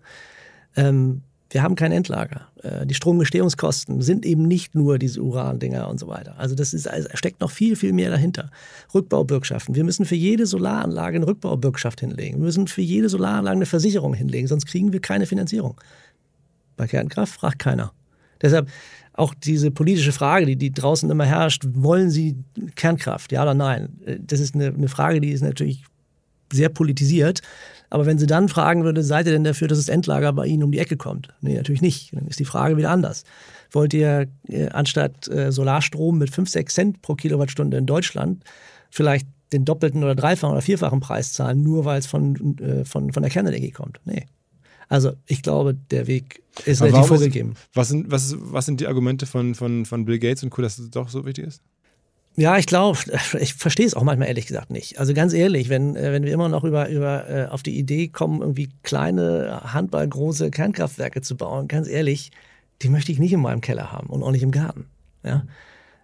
B: Ähm, wir haben kein Endlager. Äh, die Stromgestehungskosten sind eben nicht nur diese Uran-Dinger und so weiter. Also das ist, also steckt noch viel, viel mehr dahinter. Rückbaubürgschaften. Wir müssen für jede Solaranlage eine Rückbaubürgschaft hinlegen. Wir müssen für jede Solaranlage eine Versicherung hinlegen, sonst kriegen wir keine Finanzierung. Bei Kernkraft fragt keiner. Deshalb auch diese politische Frage, die, die draußen immer herrscht, wollen Sie Kernkraft, ja oder nein? Das ist eine, eine Frage, die ist natürlich sehr politisiert. Aber wenn sie dann fragen würde, seid ihr denn dafür, dass das Endlager bei Ihnen um die Ecke kommt? Nee, natürlich nicht. Dann ist die Frage wieder anders. Wollt ihr äh, anstatt äh, Solarstrom mit 5, 6 Cent pro Kilowattstunde in Deutschland vielleicht den doppelten oder dreifachen oder vierfachen Preis zahlen, nur weil es von, äh, von, von der Kernenergie kommt? Nee. Also ich glaube, der Weg ist relativ vorgegeben.
A: Was sind, was, was sind die Argumente von, von, von Bill Gates und Co., dass es doch so wichtig ist?
B: Ja, ich glaube, ich verstehe es auch manchmal ehrlich gesagt nicht. Also ganz ehrlich, wenn, äh, wenn wir immer noch über, über äh, auf die Idee kommen, irgendwie kleine, handballgroße Kernkraftwerke zu bauen, ganz ehrlich, die möchte ich nicht in meinem Keller haben und auch nicht im Garten. Ja?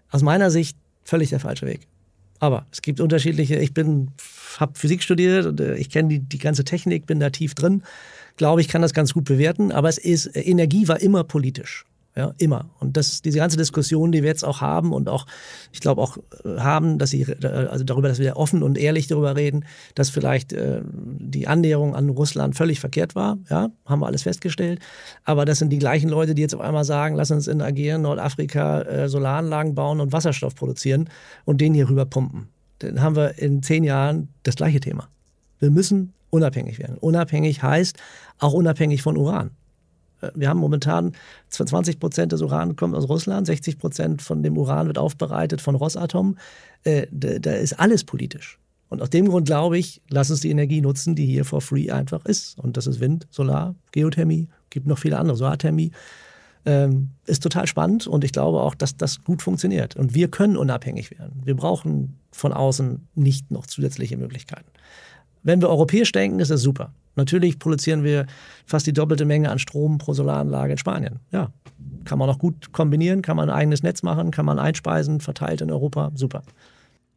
B: Aus meiner Sicht völlig der falsche Weg. Aber es gibt unterschiedliche, ich bin, habe Physik studiert und äh, ich kenne die, die ganze Technik, bin da tief drin. Glaube ich, kann das ganz gut bewerten, aber es ist, Energie war immer politisch. Ja, immer. Und das, diese ganze Diskussion, die wir jetzt auch haben und auch, ich glaube auch äh, haben, dass sie, äh, also darüber, dass wir offen und ehrlich darüber reden, dass vielleicht äh, die Annäherung an Russland völlig verkehrt war. Ja, haben wir alles festgestellt. Aber das sind die gleichen Leute, die jetzt auf einmal sagen, lass uns in Agieren, Nordafrika äh, Solaranlagen bauen und Wasserstoff produzieren und den hier rüber pumpen. Dann haben wir in zehn Jahren das gleiche Thema. Wir müssen unabhängig werden. Unabhängig heißt auch unabhängig von Uran. Wir haben momentan 20 Prozent des Uran kommt aus Russland, 60 Prozent von dem Uran wird aufbereitet von Rosatom. Äh, da ist alles politisch. Und aus dem Grund glaube ich, lass uns die Energie nutzen, die hier for free einfach ist. Und das ist Wind, Solar, Geothermie, gibt noch viele andere, Solarthermie. Ähm, ist total spannend und ich glaube auch, dass das gut funktioniert. Und wir können unabhängig werden. Wir brauchen von außen nicht noch zusätzliche Möglichkeiten. Wenn wir europäisch denken, ist das super. Natürlich produzieren wir fast die doppelte Menge an Strom pro Solaranlage in Spanien. Ja, kann man auch gut kombinieren, kann man ein eigenes Netz machen, kann man einspeisen, verteilt in Europa, super.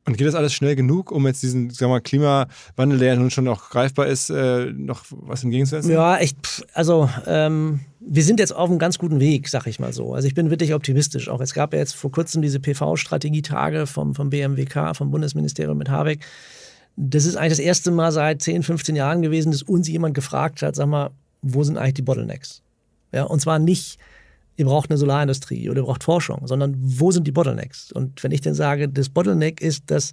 A: Und geht das alles schnell genug, um jetzt diesen sagen wir mal, Klimawandel, der ja nun schon auch greifbar ist, äh, noch was entgegenzusetzen?
B: Ja, ich, also ähm, wir sind jetzt auf einem ganz guten Weg, sag ich mal so. Also ich bin wirklich optimistisch. Auch es gab ja jetzt vor kurzem diese PV-Strategietage vom, vom BMWK, vom Bundesministerium mit Habeck das ist eigentlich das erste Mal seit 10, 15 Jahren gewesen, dass uns jemand gefragt hat, sag mal, wo sind eigentlich die Bottlenecks? Ja, und zwar nicht, ihr braucht eine Solarindustrie oder ihr braucht Forschung, sondern wo sind die Bottlenecks? Und wenn ich dann sage, das Bottleneck ist, dass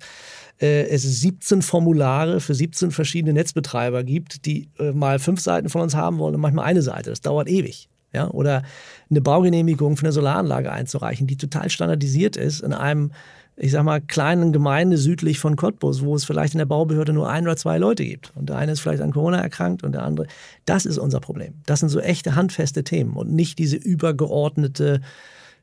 B: äh, es 17 Formulare für 17 verschiedene Netzbetreiber gibt, die äh, mal fünf Seiten von uns haben wollen und manchmal eine Seite. Das dauert ewig. Ja, oder eine Baugenehmigung für eine Solaranlage einzureichen, die total standardisiert ist in einem ich sag mal, kleinen Gemeinde südlich von Cottbus, wo es vielleicht in der Baubehörde nur ein oder zwei Leute gibt. Und der eine ist vielleicht an Corona erkrankt und der andere. Das ist unser Problem. Das sind so echte handfeste Themen und nicht diese übergeordnete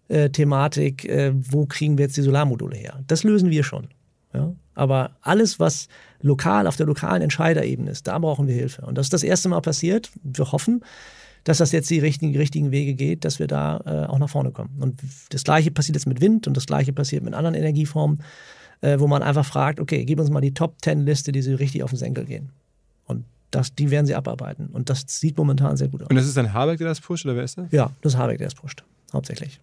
B: äh, Thematik, äh, wo kriegen wir jetzt die Solarmodule her. Das lösen wir schon. Ja? Aber alles, was lokal auf der lokalen Entscheiderebene ist, da brauchen wir Hilfe. Und das ist das erste Mal passiert. Wir hoffen, dass das jetzt die richtigen, richtigen Wege geht, dass wir da äh, auch nach vorne kommen. Und das Gleiche passiert jetzt mit Wind und das Gleiche passiert mit anderen Energieformen, äh, wo man einfach fragt, okay, gib uns mal die Top-10-Liste, die so richtig auf den Senkel gehen. Und das, die werden sie abarbeiten. Und das sieht momentan sehr gut aus.
A: Und das ist dann Habeck, der das pusht, oder wer ist das?
B: Ja, das ist Habeck, der das pusht, hauptsächlich.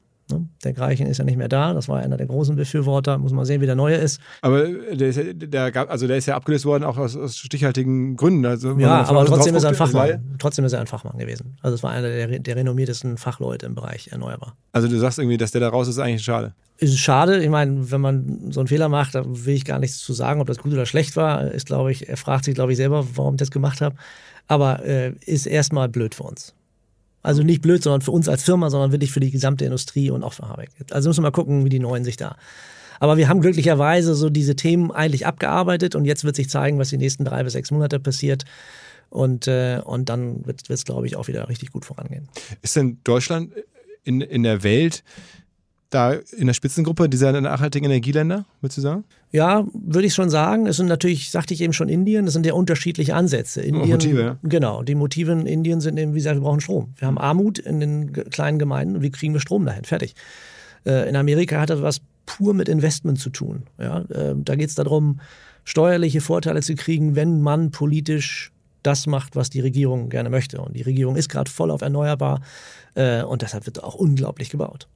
B: Der Greichen ist ja nicht mehr da, das war einer der großen Befürworter, muss man sehen, wie der neue ist.
A: Aber der ist ja, der, also der ist ja abgelöst worden, auch aus, aus stichhaltigen Gründen. Also
B: ja, aber trotzdem ist er ein Fachmann. Trotzdem ist er ein Fachmann gewesen. Also es war einer der, der renommiertesten Fachleute im Bereich erneuerbar.
A: Also du sagst irgendwie, dass der da raus ist, ist eigentlich schade.
B: Ist schade. Ich meine, wenn man so einen Fehler macht, da will ich gar nichts zu sagen, ob das gut oder schlecht war. Ist, glaube ich, er fragt sich, glaube ich, selber, warum ich das gemacht habe. Aber äh, ist erstmal blöd für uns. Also nicht blöd, sondern für uns als Firma, sondern wirklich für die gesamte Industrie und auch für Habeck. Also müssen wir mal gucken, wie die Neuen sich da. Aber wir haben glücklicherweise so diese Themen eigentlich abgearbeitet und jetzt wird sich zeigen, was die nächsten drei bis sechs Monate passiert. Und, äh, und dann wird es, glaube ich, auch wieder richtig gut vorangehen.
A: Ist denn Deutschland in, in der Welt da in der Spitzengruppe dieser nachhaltigen Energieländer, würdest du sagen?
B: Ja, würde ich schon sagen. Es sind natürlich, sagte ich eben schon, Indien, das sind ja unterschiedliche Ansätze. Indien,
A: Motive, ja.
B: Genau, die Motive in Indien sind eben, wie gesagt, wir brauchen Strom. Wir haben Armut in den kleinen Gemeinden und wie kriegen wir Strom dahin? Fertig. Äh, in Amerika hat das was pur mit Investment zu tun. Ja, äh, da geht es darum, steuerliche Vorteile zu kriegen, wenn man politisch das macht, was die Regierung gerne möchte. Und die Regierung ist gerade voll auf erneuerbar äh, und deshalb wird auch unglaublich gebaut.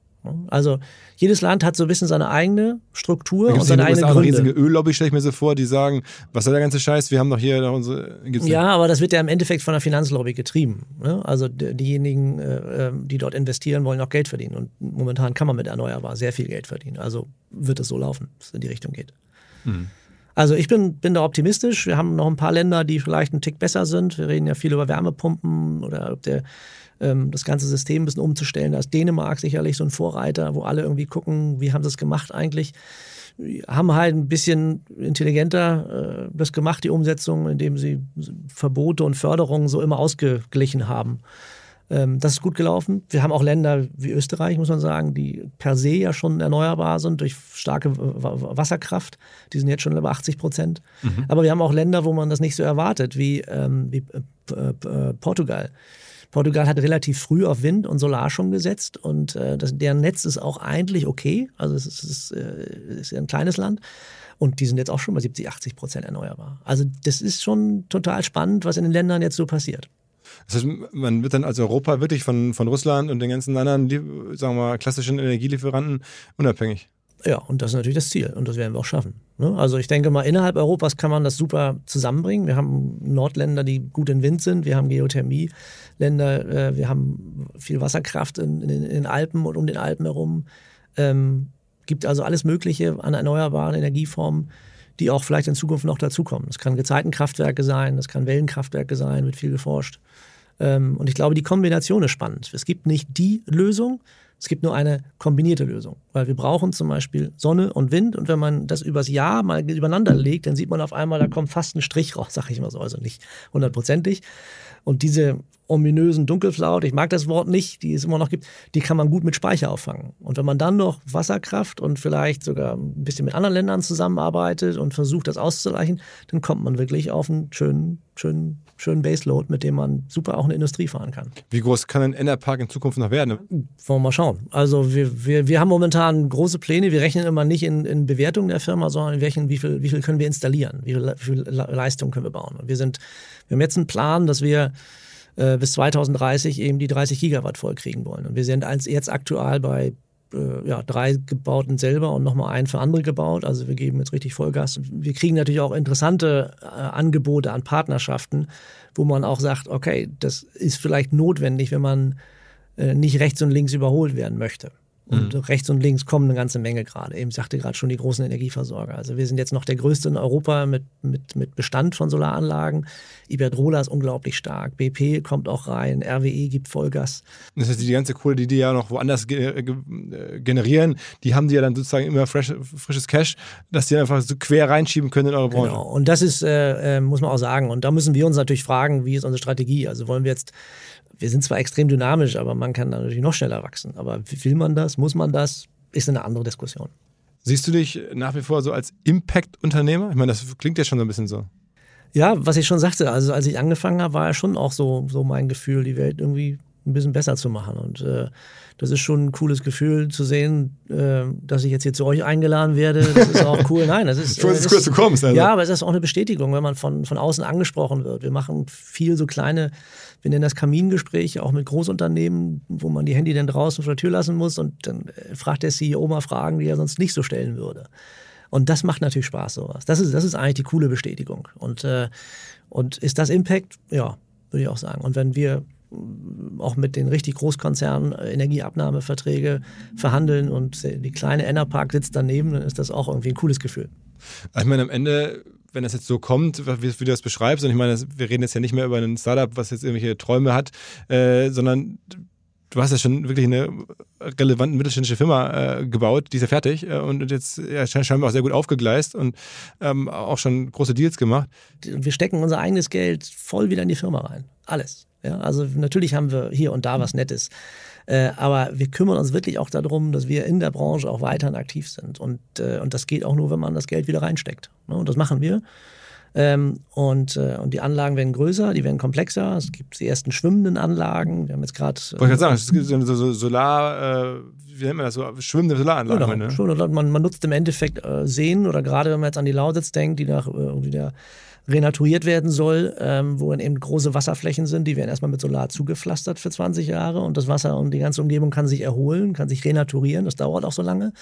B: Also jedes Land hat so ein bisschen seine eigene Struktur und seine eigene Gründe.
A: Eine riesige Öllobby stelle ich mir so vor, die sagen, was soll der ganze Scheiß, wir haben doch hier noch unsere...
B: ja, aber das wird ja im Endeffekt von der Finanzlobby getrieben. Ne? Also diejenigen, äh, ähm, die dort investieren, wollen auch Geld verdienen und momentan kann man mit Erneuerbar sehr viel Geld verdienen. Also wird es so laufen, dass es in die Richtung geht. Mhm. Also ich bin, bin da optimistisch. Wir haben noch ein paar Länder, die vielleicht einen Tick besser sind. Wir reden ja viel über Wärmepumpen oder der, ähm, das ganze System ein bisschen umzustellen. Da ist Dänemark sicherlich so ein Vorreiter, wo alle irgendwie gucken, wie haben sie es gemacht eigentlich. Haben halt ein bisschen intelligenter äh, das gemacht, die Umsetzung, indem sie Verbote und Förderungen so immer ausgeglichen haben. Ähm, das ist gut gelaufen. Wir haben auch Länder wie Österreich, muss man sagen, die per se ja schon erneuerbar sind durch starke Wasserkraft. Die sind jetzt schon über 80 Prozent. Mhm. Aber wir haben auch Länder, wo man das nicht so erwartet, wie, ähm, wie äh, äh, Portugal. Portugal hat relativ früh auf Wind und Solar schon gesetzt und äh, das, deren Netz ist auch eigentlich okay. Also es ist, ist, äh, ist ein kleines Land. Und die sind jetzt auch schon bei 70, 80 Prozent erneuerbar. Also das ist schon total spannend, was in den Ländern jetzt so passiert.
A: Das heißt, man wird dann als Europa wirklich von, von Russland und den ganzen anderen, sagen wir mal, klassischen Energielieferanten unabhängig.
B: Ja, und das ist natürlich das Ziel und das werden wir auch schaffen. Ne? Also ich denke mal, innerhalb Europas kann man das super zusammenbringen. Wir haben Nordländer, die gut in Wind sind, wir haben Geothermieländer, äh, wir haben viel Wasserkraft in, den Alpen und um den Alpen herum. Ähm, gibt also alles Mögliche an erneuerbaren Energieformen die auch vielleicht in Zukunft noch dazukommen. Das kann Gezeitenkraftwerke sein, das kann Wellenkraftwerke sein, wird viel geforscht. Ähm, und ich glaube, die Kombination ist spannend. Es gibt nicht die Lösung, es gibt nur eine kombinierte Lösung, weil wir brauchen zum Beispiel Sonne und Wind und wenn man das übers Jahr mal übereinander legt, dann sieht man auf einmal, da kommt fast ein Strich raus, sage ich mal so, also nicht hundertprozentig. Und diese ominösen Dunkelflaut, ich mag das Wort nicht, die es immer noch gibt, die kann man gut mit Speicher auffangen. Und wenn man dann noch Wasserkraft und vielleicht sogar ein bisschen mit anderen Ländern zusammenarbeitet und versucht, das auszugleichen, dann kommt man wirklich auf einen schönen, schönen, schönen Baseload, mit dem man super auch eine Industrie fahren kann.
A: Wie groß kann ein Enderpark in Zukunft noch werden?
B: Wollen wir mal schauen. Also wir, wir, wir haben momentan große Pläne. Wir rechnen immer nicht in, in Bewertung der Firma, sondern in welchen, wie viel, wie viel können wir installieren, wie viel, wie viel Leistung können wir bauen. Und wir sind, wir haben jetzt einen Plan, dass wir äh, bis 2030 eben die 30 Gigawatt vollkriegen wollen. Und wir sind jetzt aktuell bei äh, ja, drei gebauten selber und nochmal einen für andere gebaut. Also wir geben jetzt richtig Vollgas. Wir kriegen natürlich auch interessante äh, Angebote an Partnerschaften, wo man auch sagt, okay, das ist vielleicht notwendig, wenn man äh, nicht rechts und links überholt werden möchte. Und mhm. rechts und links kommen eine ganze Menge gerade. Eben sagte gerade schon die großen Energieversorger. Also wir sind jetzt noch der größte in Europa mit, mit, mit Bestand von Solaranlagen. Iberdrola ist unglaublich stark. BP kommt auch rein. RWE gibt Vollgas.
A: Das heißt, die ganze Kohle, die die ja noch woanders ge äh, generieren, die haben die ja dann sozusagen immer fresh, frisches Cash, dass die einfach so quer reinschieben können in eure Branche. Genau.
B: Und das ist, äh, äh muss man auch sagen. Und da müssen wir uns natürlich fragen, wie ist unsere Strategie? Also wollen wir jetzt wir sind zwar extrem dynamisch, aber man kann natürlich noch schneller wachsen. Aber will man das? Muss man das? Ist eine andere Diskussion.
A: Siehst du dich nach wie vor so als Impact-Unternehmer? Ich meine, das klingt ja schon so ein bisschen so.
B: Ja, was ich schon sagte, also als ich angefangen habe, war ja schon auch so, so mein Gefühl, die Welt irgendwie ein bisschen besser zu machen. Und äh, das ist schon ein cooles Gefühl zu sehen, äh, dass ich jetzt hier zu euch eingeladen werde. Das ist auch cool. Nein, das ist.
A: Schön, dass du du kommst.
B: Also. Ja, aber es ist auch eine Bestätigung, wenn man von, von außen angesprochen wird. Wir machen viel so kleine, wir nennen das Kamingespräche, auch mit Großunternehmen, wo man die Handy dann draußen vor der Tür lassen muss und dann äh, fragt der CEO mal Fragen, die er sonst nicht so stellen würde. Und das macht natürlich Spaß, sowas. Das ist, das ist eigentlich die coole Bestätigung. Und, äh, und ist das Impact? Ja, würde ich auch sagen. Und wenn wir auch mit den richtig Großkonzernen Energieabnahmeverträge verhandeln und die kleine Enerpark sitzt daneben, dann ist das auch irgendwie ein cooles Gefühl.
A: Ich meine, am Ende, wenn das jetzt so kommt, wie, wie du das beschreibst, und ich meine, wir reden jetzt ja nicht mehr über ein Startup, was jetzt irgendwelche Träume hat, äh, sondern du hast ja schon wirklich eine relevante mittelständische Firma äh, gebaut, die ist ja fertig äh, und jetzt ja, scheinbar auch sehr gut aufgegleist und ähm, auch schon große Deals gemacht.
B: Wir stecken unser eigenes Geld voll wieder in die Firma rein. Alles. Ja, also natürlich haben wir hier und da was Nettes. Äh, aber wir kümmern uns wirklich auch darum, dass wir in der Branche auch weiterhin aktiv sind. Und, äh, und das geht auch nur, wenn man das Geld wieder reinsteckt. Ne? Und das machen wir. Ähm, und, äh, und die Anlagen werden größer, die werden komplexer. Es gibt die ersten schwimmenden Anlagen. Wir haben jetzt gerade.
A: Wollte ich gerade sagen, es gibt so, so Solar, äh, wie nennt man das so, schwimmende Solaranlagen.
B: Genau, ne? man, man nutzt im Endeffekt äh, Seen oder gerade wenn man jetzt an die Lausitz denkt, die nach äh, irgendwie der renaturiert werden soll, ähm, wo dann eben große Wasserflächen sind, die werden erstmal mit Solar zugepflastert für 20 Jahre und das Wasser und die ganze Umgebung kann sich erholen, kann sich renaturieren, das dauert auch so lange.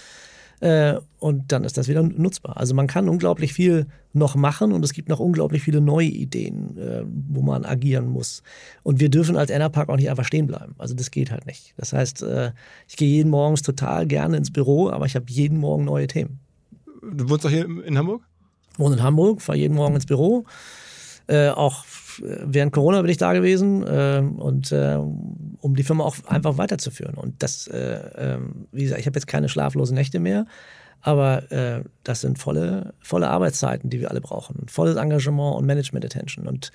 B: Äh, und dann ist das wieder nutzbar. Also man kann unglaublich viel noch machen und es gibt noch unglaublich viele neue Ideen, äh, wo man agieren muss. Und wir dürfen als Enerpark auch nicht einfach stehen bleiben. Also das geht halt nicht. Das heißt, äh, ich gehe jeden Morgens total gerne ins Büro, aber ich habe jeden Morgen neue Themen.
A: Du wohnst doch hier in Hamburg?
B: Ich wohne in Hamburg, fahre jeden Morgen ins Büro. Äh, auch während Corona bin ich da gewesen äh, und äh, um die Firma auch einfach weiterzuführen. Und das, äh, ähm, wie gesagt, ich habe jetzt keine schlaflosen Nächte mehr, aber äh, das sind volle, volle Arbeitszeiten, die wir alle brauchen. Volles Engagement und Management Attention. Und,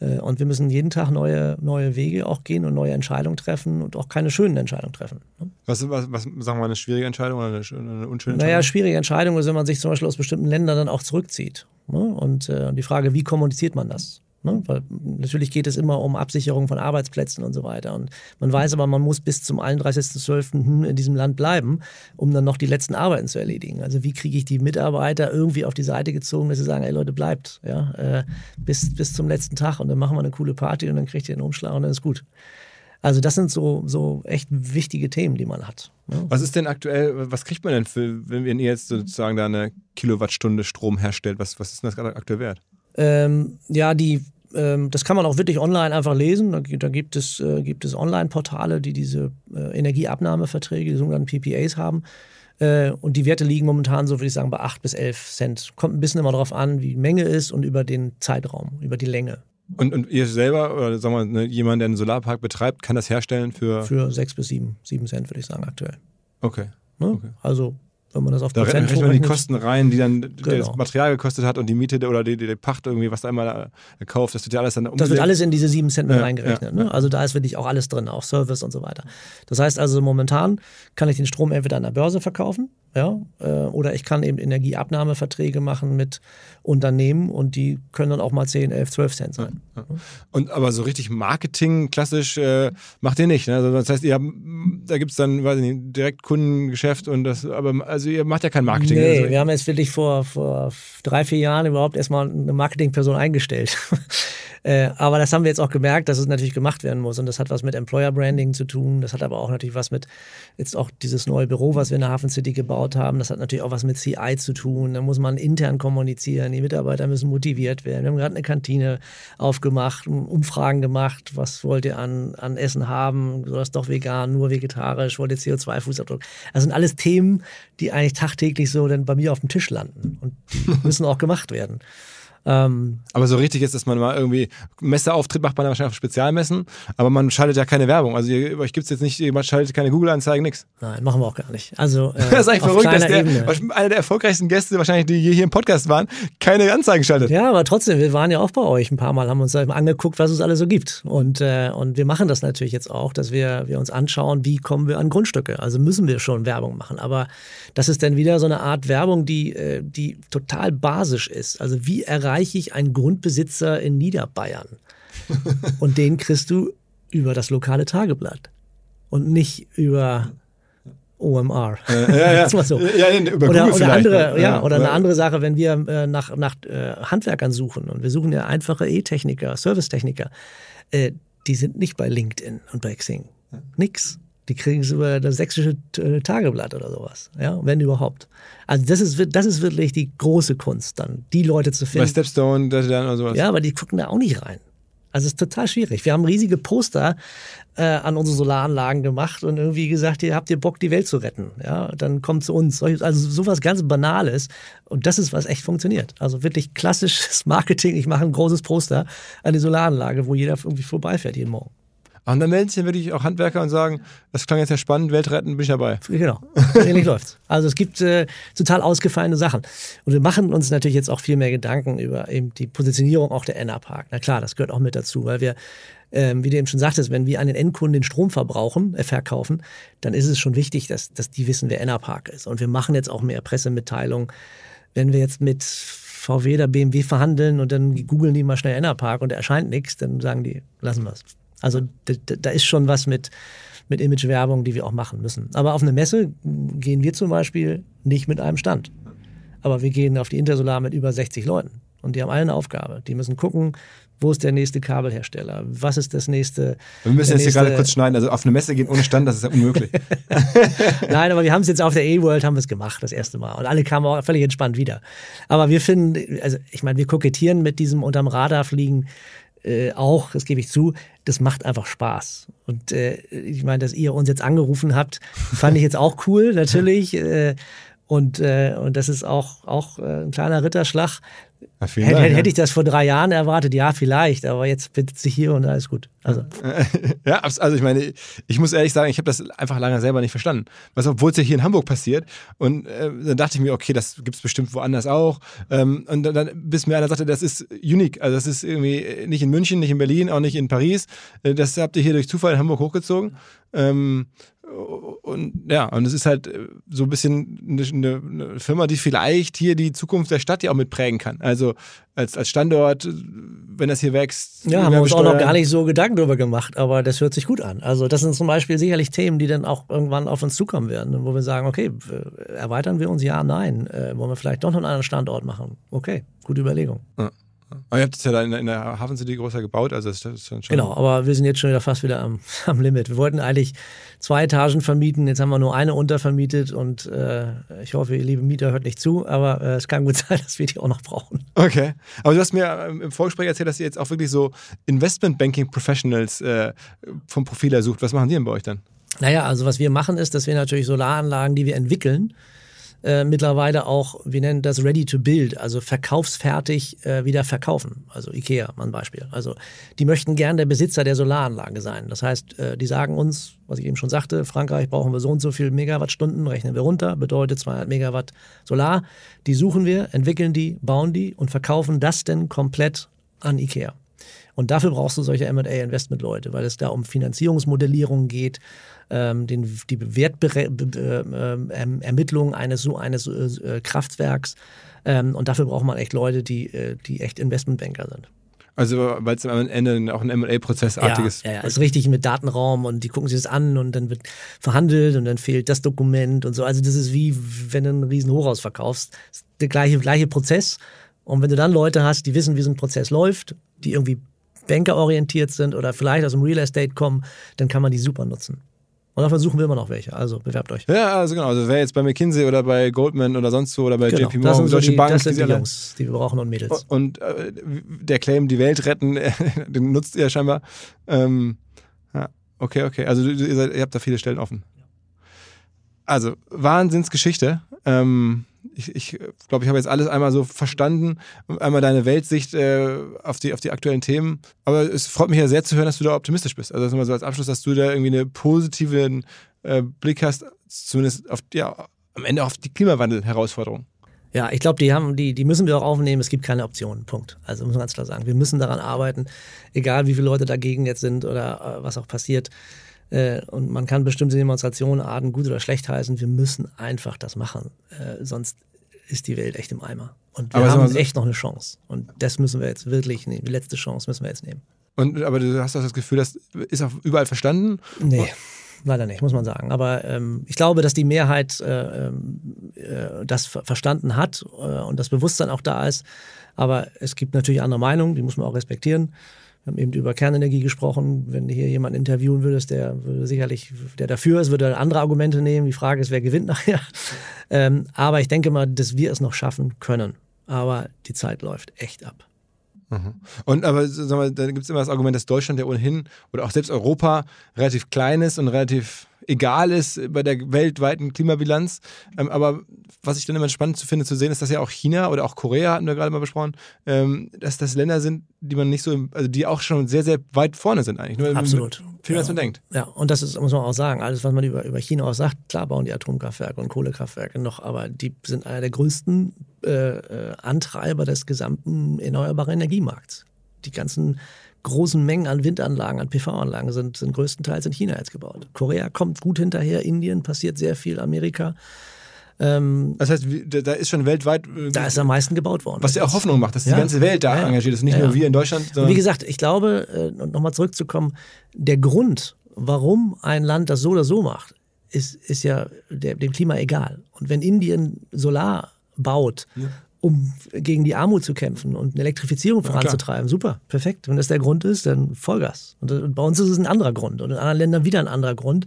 B: äh, und wir müssen jeden Tag neue, neue Wege auch gehen und neue Entscheidungen treffen und auch keine schönen Entscheidungen treffen.
A: Ne? Was, was, was sagen wir mal, eine schwierige Entscheidung oder eine, eine unschöne Entscheidung?
B: Naja, schwierige Entscheidung ist, wenn man sich zum Beispiel aus bestimmten Ländern dann auch zurückzieht. Ne? Und äh, die Frage, wie kommuniziert man das? Ne? Weil natürlich geht es immer um Absicherung von Arbeitsplätzen und so weiter. Und man weiß aber, man muss bis zum 31.12. in diesem Land bleiben, um dann noch die letzten Arbeiten zu erledigen. Also wie kriege ich die Mitarbeiter irgendwie auf die Seite gezogen, dass sie sagen, ey Leute, bleibt, ja, äh, bis, bis zum letzten Tag und dann machen wir eine coole Party und dann kriegt ihr den Umschlag und dann ist gut. Also das sind so, so echt wichtige Themen, die man hat.
A: Ne? Was ist denn aktuell, was kriegt man denn für, wenn ihr jetzt sozusagen da eine Kilowattstunde Strom herstellt, was, was ist denn das gerade aktuell wert?
B: Ähm, ja, die, ähm, das kann man auch wirklich online einfach lesen. Da, da gibt es, äh, gibt es Online-Portale, die diese äh, Energieabnahmeverträge, die sogenannten PPAs haben. Äh, und die Werte liegen momentan, so würde ich sagen, bei 8 bis 11 Cent. Kommt ein bisschen immer darauf an, wie die Menge ist und über den Zeitraum, über die Länge.
A: Und, und ihr selber, oder sagen wir, ne, jemand, der einen Solarpark betreibt, kann das herstellen für?
B: Für 6 bis 7, 7 Cent, würde ich sagen, aktuell.
A: Okay.
B: Ne? okay. Also wenn man das auf
A: da Prozent rechnet man die Kosten rein, die dann genau. das Material gekostet hat und die Miete oder die, die Pacht irgendwie, was da einmal äh, kauft, das wird ja alles dann
B: umgelegt. Das wird alles in diese 7 Cent mit ja, reingerechnet. Ja, ne? Also da ist wirklich auch alles drin, auch Service und so weiter. Das heißt also momentan kann ich den Strom entweder an der Börse verkaufen ja, äh, oder ich kann eben Energieabnahmeverträge machen mit Unternehmen und die können dann auch mal 10, 11, 12 Cent sein. Ja,
A: ja. Und aber so richtig Marketing klassisch äh, macht ihr nicht. Ne? Also das heißt, ihr habt, da gibt es dann, weiß ich nicht, Direktkundengeschäft und das, aber also ihr macht ja kein Marketing.
B: Nee,
A: also,
B: wir haben jetzt wirklich vor, vor drei, vier Jahren überhaupt erstmal eine Marketingperson eingestellt. Äh, aber das haben wir jetzt auch gemerkt, dass es natürlich gemacht werden muss. Und das hat was mit Employer Branding zu tun. Das hat aber auch natürlich was mit jetzt auch dieses neue Büro, was wir in der Hafen City gebaut haben. Das hat natürlich auch was mit CI zu tun. Da muss man intern kommunizieren. Die Mitarbeiter müssen motiviert werden. Wir haben gerade eine Kantine aufgemacht, Umfragen gemacht. Was wollt ihr an, an Essen haben? Soll das doch vegan, nur vegetarisch? Wollt ihr CO2-Fußabdruck? Das sind alles Themen, die eigentlich tagtäglich so dann bei mir auf dem Tisch landen. Und müssen auch gemacht werden.
A: Ähm, aber so richtig ist, dass man mal irgendwie Messeauftritt macht man dann wahrscheinlich auf Spezialmessen, aber man schaltet ja keine Werbung. Also ihr, euch gibt es jetzt nicht, man schaltet keine Google-Anzeigen, nichts.
B: Nein, machen wir auch gar nicht. Also,
A: äh, das ist eigentlich verrückt, dass der, einer der erfolgreichsten Gäste wahrscheinlich, die hier im Podcast waren, keine Anzeigen schaltet.
B: Ja, aber trotzdem, wir waren ja auch bei euch ein paar Mal, haben uns angeguckt, was es alles so gibt. Und, äh, und wir machen das natürlich jetzt auch, dass wir, wir uns anschauen, wie kommen wir an Grundstücke. Also müssen wir schon Werbung machen. Aber das ist dann wieder so eine Art Werbung, die, äh, die total basisch ist. Also wie erreichen erreiche ich einen Grundbesitzer in Niederbayern. und den kriegst du über das lokale Tageblatt und nicht über OMR.
A: Äh, ja, ja.
B: so. ja, über oder, oder, andere, ja, ja, oder eine andere Sache, wenn wir äh, nach, nach äh, Handwerkern suchen und wir suchen ja einfache E-Techniker, Servicetechniker, äh, die sind nicht bei LinkedIn und bei Xing. Nix. Die kriegen es über das sächsische äh, Tageblatt oder sowas, ja, wenn überhaupt. Also das ist, das ist wirklich die große Kunst, dann die Leute zu finden.
A: Bei Stepstone, das dann oder sowas.
B: Ja, aber die gucken da auch nicht rein. Also es ist total schwierig. Wir haben riesige Poster äh, an unsere Solaranlagen gemacht und irgendwie gesagt, ihr habt ihr Bock, die Welt zu retten. Ja, dann kommt zu uns. Also sowas ganz Banales. Und das ist, was echt funktioniert. Also wirklich klassisches Marketing. Ich mache ein großes Poster an die Solaranlage, wo jeder irgendwie vorbeifährt jeden Morgen.
A: Und dann melden sich dann wirklich auch Handwerker und sagen, das klang jetzt ja spannend, Welt retten, bin ich dabei.
B: Genau, ähnlich läuft's. Also es gibt äh, total ausgefallene Sachen. Und wir machen uns natürlich jetzt auch viel mehr Gedanken über eben die Positionierung auch der Enna-Park. Na klar, das gehört auch mit dazu, weil wir ähm, wie du eben schon sagtest, wenn wir einen Endkunden den Strom verbrauchen, äh, verkaufen, dann ist es schon wichtig, dass, dass die wissen, wer Enerpark ist. Und wir machen jetzt auch mehr Pressemitteilungen. Wenn wir jetzt mit VW oder BMW verhandeln und dann googeln die mal schnell Enerpark und erscheint nichts, dann sagen die, lassen wir es. Also da, da ist schon was mit, mit Imagewerbung, die wir auch machen müssen. Aber auf eine Messe gehen wir zum Beispiel nicht mit einem Stand. Aber wir gehen auf die Intersolar mit über 60 Leuten. Und die haben alle eine Aufgabe. Die müssen gucken, wo ist der nächste Kabelhersteller? Was ist das nächste?
A: Wir müssen jetzt nächste... hier gerade kurz schneiden. Also auf eine Messe gehen ohne Stand, das ist ja unmöglich.
B: Nein, aber wir haben es jetzt auf der E-World haben wir es gemacht, das erste Mal. Und alle kamen auch völlig entspannt wieder. Aber wir finden, also ich meine, wir kokettieren mit diesem unterm Radar fliegen äh, auch, das gebe ich zu, das macht einfach Spaß. Und äh, ich meine, dass ihr uns jetzt angerufen habt, fand ich jetzt auch cool, natürlich. Äh, und, äh, und das ist auch, auch äh, ein kleiner Ritterschlag. Ja, hätte, Dank, hätte ich das vor drei Jahren erwartet, ja, vielleicht, aber jetzt bittet sich hier und alles gut. Also.
A: Ja, also ich meine, ich muss ehrlich sagen, ich habe das einfach lange selber nicht verstanden. Was, obwohl es ja hier in Hamburg passiert. Und äh, dann dachte ich mir, okay, das gibt es bestimmt woanders auch. Ähm, und dann, dann, bis mir einer sagte, das ist unique. Also das ist irgendwie nicht in München, nicht in Berlin, auch nicht in Paris. Äh, das habt ihr hier durch Zufall in Hamburg hochgezogen. Ähm, und ja, und es ist halt äh, so ein bisschen eine, eine, Firma, die vielleicht hier die Zukunft der Stadt ja auch mitprägen kann. Also als, als Standort, wenn das hier wächst.
B: Ja, haben wir uns auch noch gar nicht so Gedanken darüber gemacht, aber das hört sich gut an. Also das sind zum Beispiel sicherlich Themen, die dann auch irgendwann auf uns zukommen werden, wo wir sagen, okay, erweitern wir uns? Ja, nein. Äh, wollen wir vielleicht doch noch einen anderen Standort machen? Okay, gute Überlegung.
A: Ja. Aber ihr habt es ja da in, in der Hafen City größer gebaut, also das ist
B: schon. Genau, aber wir sind jetzt schon wieder fast wieder am, am Limit. Wir wollten eigentlich zwei Etagen vermieten, jetzt haben wir nur eine untervermietet und äh, ich hoffe, ihr liebe Mieter hört nicht zu, aber äh, es kann gut sein, dass wir die auch noch brauchen.
A: Okay, aber du hast mir im Vorgespräch erzählt, dass ihr jetzt auch wirklich so Investment-Banking-Professionals äh, vom Profil her sucht. Was machen die denn bei euch dann?
B: Naja, also was wir machen ist, dass wir natürlich Solaranlagen, die wir entwickeln, äh, mittlerweile auch, wir nennen das Ready to Build, also verkaufsfertig äh, wieder verkaufen. Also IKEA, mal ein Beispiel. Also die möchten gern der Besitzer der Solaranlage sein. Das heißt, äh, die sagen uns, was ich eben schon sagte, Frankreich brauchen wir so und so viel Megawattstunden, rechnen wir runter, bedeutet 200 Megawatt Solar. Die suchen wir, entwickeln die, bauen die und verkaufen das denn komplett an IKEA. Und dafür brauchst du solche MA-Investment-Leute, weil es da um Finanzierungsmodellierung geht, ähm, den, die Wertermittlung eines so eines äh, Kraftwerks. Ähm, und dafür braucht man echt Leute, die, äh, die echt Investmentbanker sind.
A: Also, weil es am Ende auch ein MA-Prozessartiges
B: ja, ja, ist richtig mit Datenraum und die gucken sich das an und dann wird verhandelt und dann fehlt das Dokument und so. Also, das ist wie, wenn du ein riesen Hochhaus verkaufst. Das ist der gleiche, gleiche Prozess. Und wenn du dann Leute hast, die wissen, wie so ein Prozess läuft, die irgendwie bankerorientiert sind oder vielleicht aus dem Real Estate kommen, dann kann man die super nutzen. Und davon suchen wir immer noch welche. Also bewerbt euch.
A: Ja, also genau. Also wer jetzt bei McKinsey oder bei Goldman oder sonst wo oder bei genau. JP Morgan, Deutsche
B: die,
A: Bank,
B: das sind die, die Jungs, die wir brauchen und Mädels.
A: Und äh, der Claim, die Welt retten, den nutzt ihr scheinbar. Ähm, ja, okay, okay. Also ihr, seid, ihr habt da viele Stellen offen. Also, Wahnsinnsgeschichte. Ähm, ich, ich glaube, ich habe jetzt alles einmal so verstanden, einmal deine Weltsicht äh, auf, die, auf die aktuellen Themen. Aber es freut mich ja sehr zu hören, dass du da optimistisch bist. Also das ist mal so als Abschluss, dass du da irgendwie einen positiven äh, Blick hast, zumindest auf, ja, am Ende auf die Klimawandel-Herausforderung.
B: Ja, ich glaube, die die, die müssen wir auch aufnehmen. Es gibt keine Optionen. Punkt. Also muss man ganz klar sagen. Wir müssen daran arbeiten, egal wie viele Leute dagegen jetzt sind oder äh, was auch passiert. Äh, und man kann bestimmte Demonstrationenarten gut oder schlecht heißen. Wir müssen einfach das machen. Äh, sonst ist die Welt echt im Eimer. Und wir aber haben so echt noch eine Chance. Und das müssen wir jetzt wirklich nehmen. Die letzte Chance müssen wir jetzt nehmen.
A: Und, aber du hast doch das Gefühl, das ist auch überall verstanden?
B: Nee. Leider nicht, muss man sagen. Aber ähm, ich glaube, dass die Mehrheit äh, ähm, äh, das verstanden hat äh, und das Bewusstsein auch da ist. Aber es gibt natürlich andere Meinungen, die muss man auch respektieren. Wir haben eben über Kernenergie gesprochen. Wenn du hier jemanden interviewen würdest, der würde sicherlich, der dafür ist, würde andere Argumente nehmen. Die Frage ist, wer gewinnt nachher. Ähm, aber ich denke mal, dass wir es noch schaffen können. Aber die Zeit läuft echt ab.
A: Mhm. Und aber sag mal, da gibt es immer das Argument, dass Deutschland ja ohnehin oder auch selbst Europa relativ klein ist und relativ egal ist bei der weltweiten Klimabilanz. Ähm, aber was ich dann immer spannend finde zu sehen, ist, dass ja auch China oder auch Korea, hatten wir gerade mal besprochen, ähm, dass das Länder sind, die man nicht so, also die auch schon sehr, sehr weit vorne sind eigentlich. Nur
B: Absolut.
A: Viel,
B: ja.
A: als man denkt.
B: Ja, und das ist, muss man auch sagen, alles, was man über, über China auch sagt, klar bauen die Atomkraftwerke und Kohlekraftwerke noch, aber die sind einer der größten äh, äh Antreiber des gesamten erneuerbaren Energiemarkts. Die ganzen großen Mengen an Windanlagen, an PV-Anlagen sind, sind größtenteils in China jetzt gebaut. Korea kommt gut hinterher, Indien passiert sehr viel, Amerika.
A: Ähm, das heißt, da ist schon weltweit.
B: Äh, da ist am meisten gebaut worden.
A: Was ja auch Hoffnung macht, dass ja. die ganze Welt da ja. engagiert ist, nicht ja. nur wir in Deutschland.
B: wie gesagt, ich glaube, äh, nochmal zurückzukommen, der Grund, warum ein Land das so oder so macht, ist, ist ja der, dem Klima egal. Und wenn Indien Solar baut, um gegen die Armut zu kämpfen und eine Elektrifizierung voranzutreiben. Ja, Super, perfekt. Wenn das der Grund ist, dann Vollgas. Und bei uns ist es ein anderer Grund und in anderen Ländern wieder ein anderer Grund.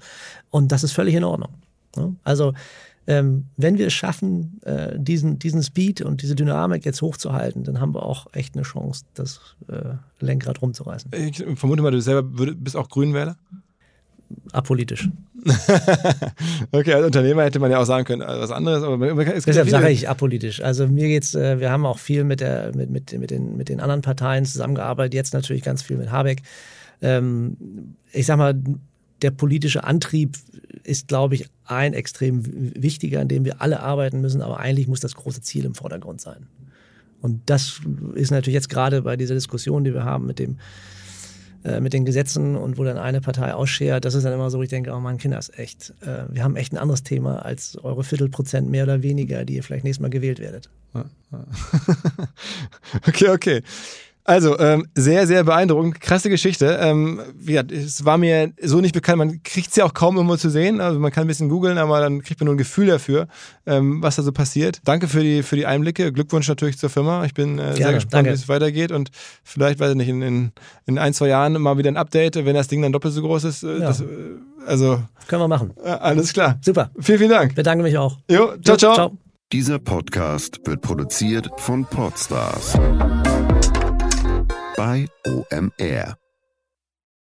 B: Und das ist völlig in Ordnung. Also, ähm, wenn wir es schaffen, äh, diesen, diesen Speed und diese Dynamik jetzt hochzuhalten, dann haben wir auch echt eine Chance, das äh, Lenkrad rumzureißen.
A: Ich vermute mal, du selber bist auch Grünwähler?
B: apolitisch.
A: okay, als Unternehmer hätte man ja auch sagen können, äh, was anderes, aber
B: es Deshalb ja sage ich apolitisch. Also mir geht's, äh, wir haben auch viel mit, der, mit, mit, mit, den, mit den anderen Parteien zusammengearbeitet, jetzt natürlich ganz viel mit Habeck. Ähm, ich sag mal, der politische Antrieb ist, glaube ich, ein extrem wichtiger, an dem wir alle arbeiten müssen, aber eigentlich muss das große Ziel im Vordergrund sein. Und das ist natürlich jetzt gerade bei dieser Diskussion, die wir haben mit dem äh, mit den Gesetzen und wo dann eine Partei ausschert, das ist dann immer so, ich denke, oh mein Kinder ist echt, äh, wir haben echt ein anderes Thema als eure Viertelprozent mehr oder weniger, die ihr vielleicht nächstes Mal gewählt werdet.
A: okay, okay. Also, ähm, sehr, sehr beeindruckend. Krasse Geschichte. Ähm, ja, es war mir so nicht bekannt. Man kriegt es ja auch kaum immer zu sehen. Also, man kann ein bisschen googeln, aber dann kriegt man nur ein Gefühl dafür, ähm, was da so passiert. Danke für die, für die Einblicke. Glückwunsch natürlich zur Firma. Ich bin äh, sehr gespannt, wie es weitergeht. Und vielleicht, weiß ich nicht, in, in, in, ein, zwei Jahren mal wieder ein Update, wenn das Ding dann doppelt so groß ist. Äh, ja. das, äh, also,
B: Können wir machen.
A: Äh, alles klar.
B: Super.
A: Vielen, vielen Dank.
B: Bedanke mich auch.
A: Jo, ciao, ciao. ciao.
C: Dieser Podcast wird produziert von Podstars bei OMR.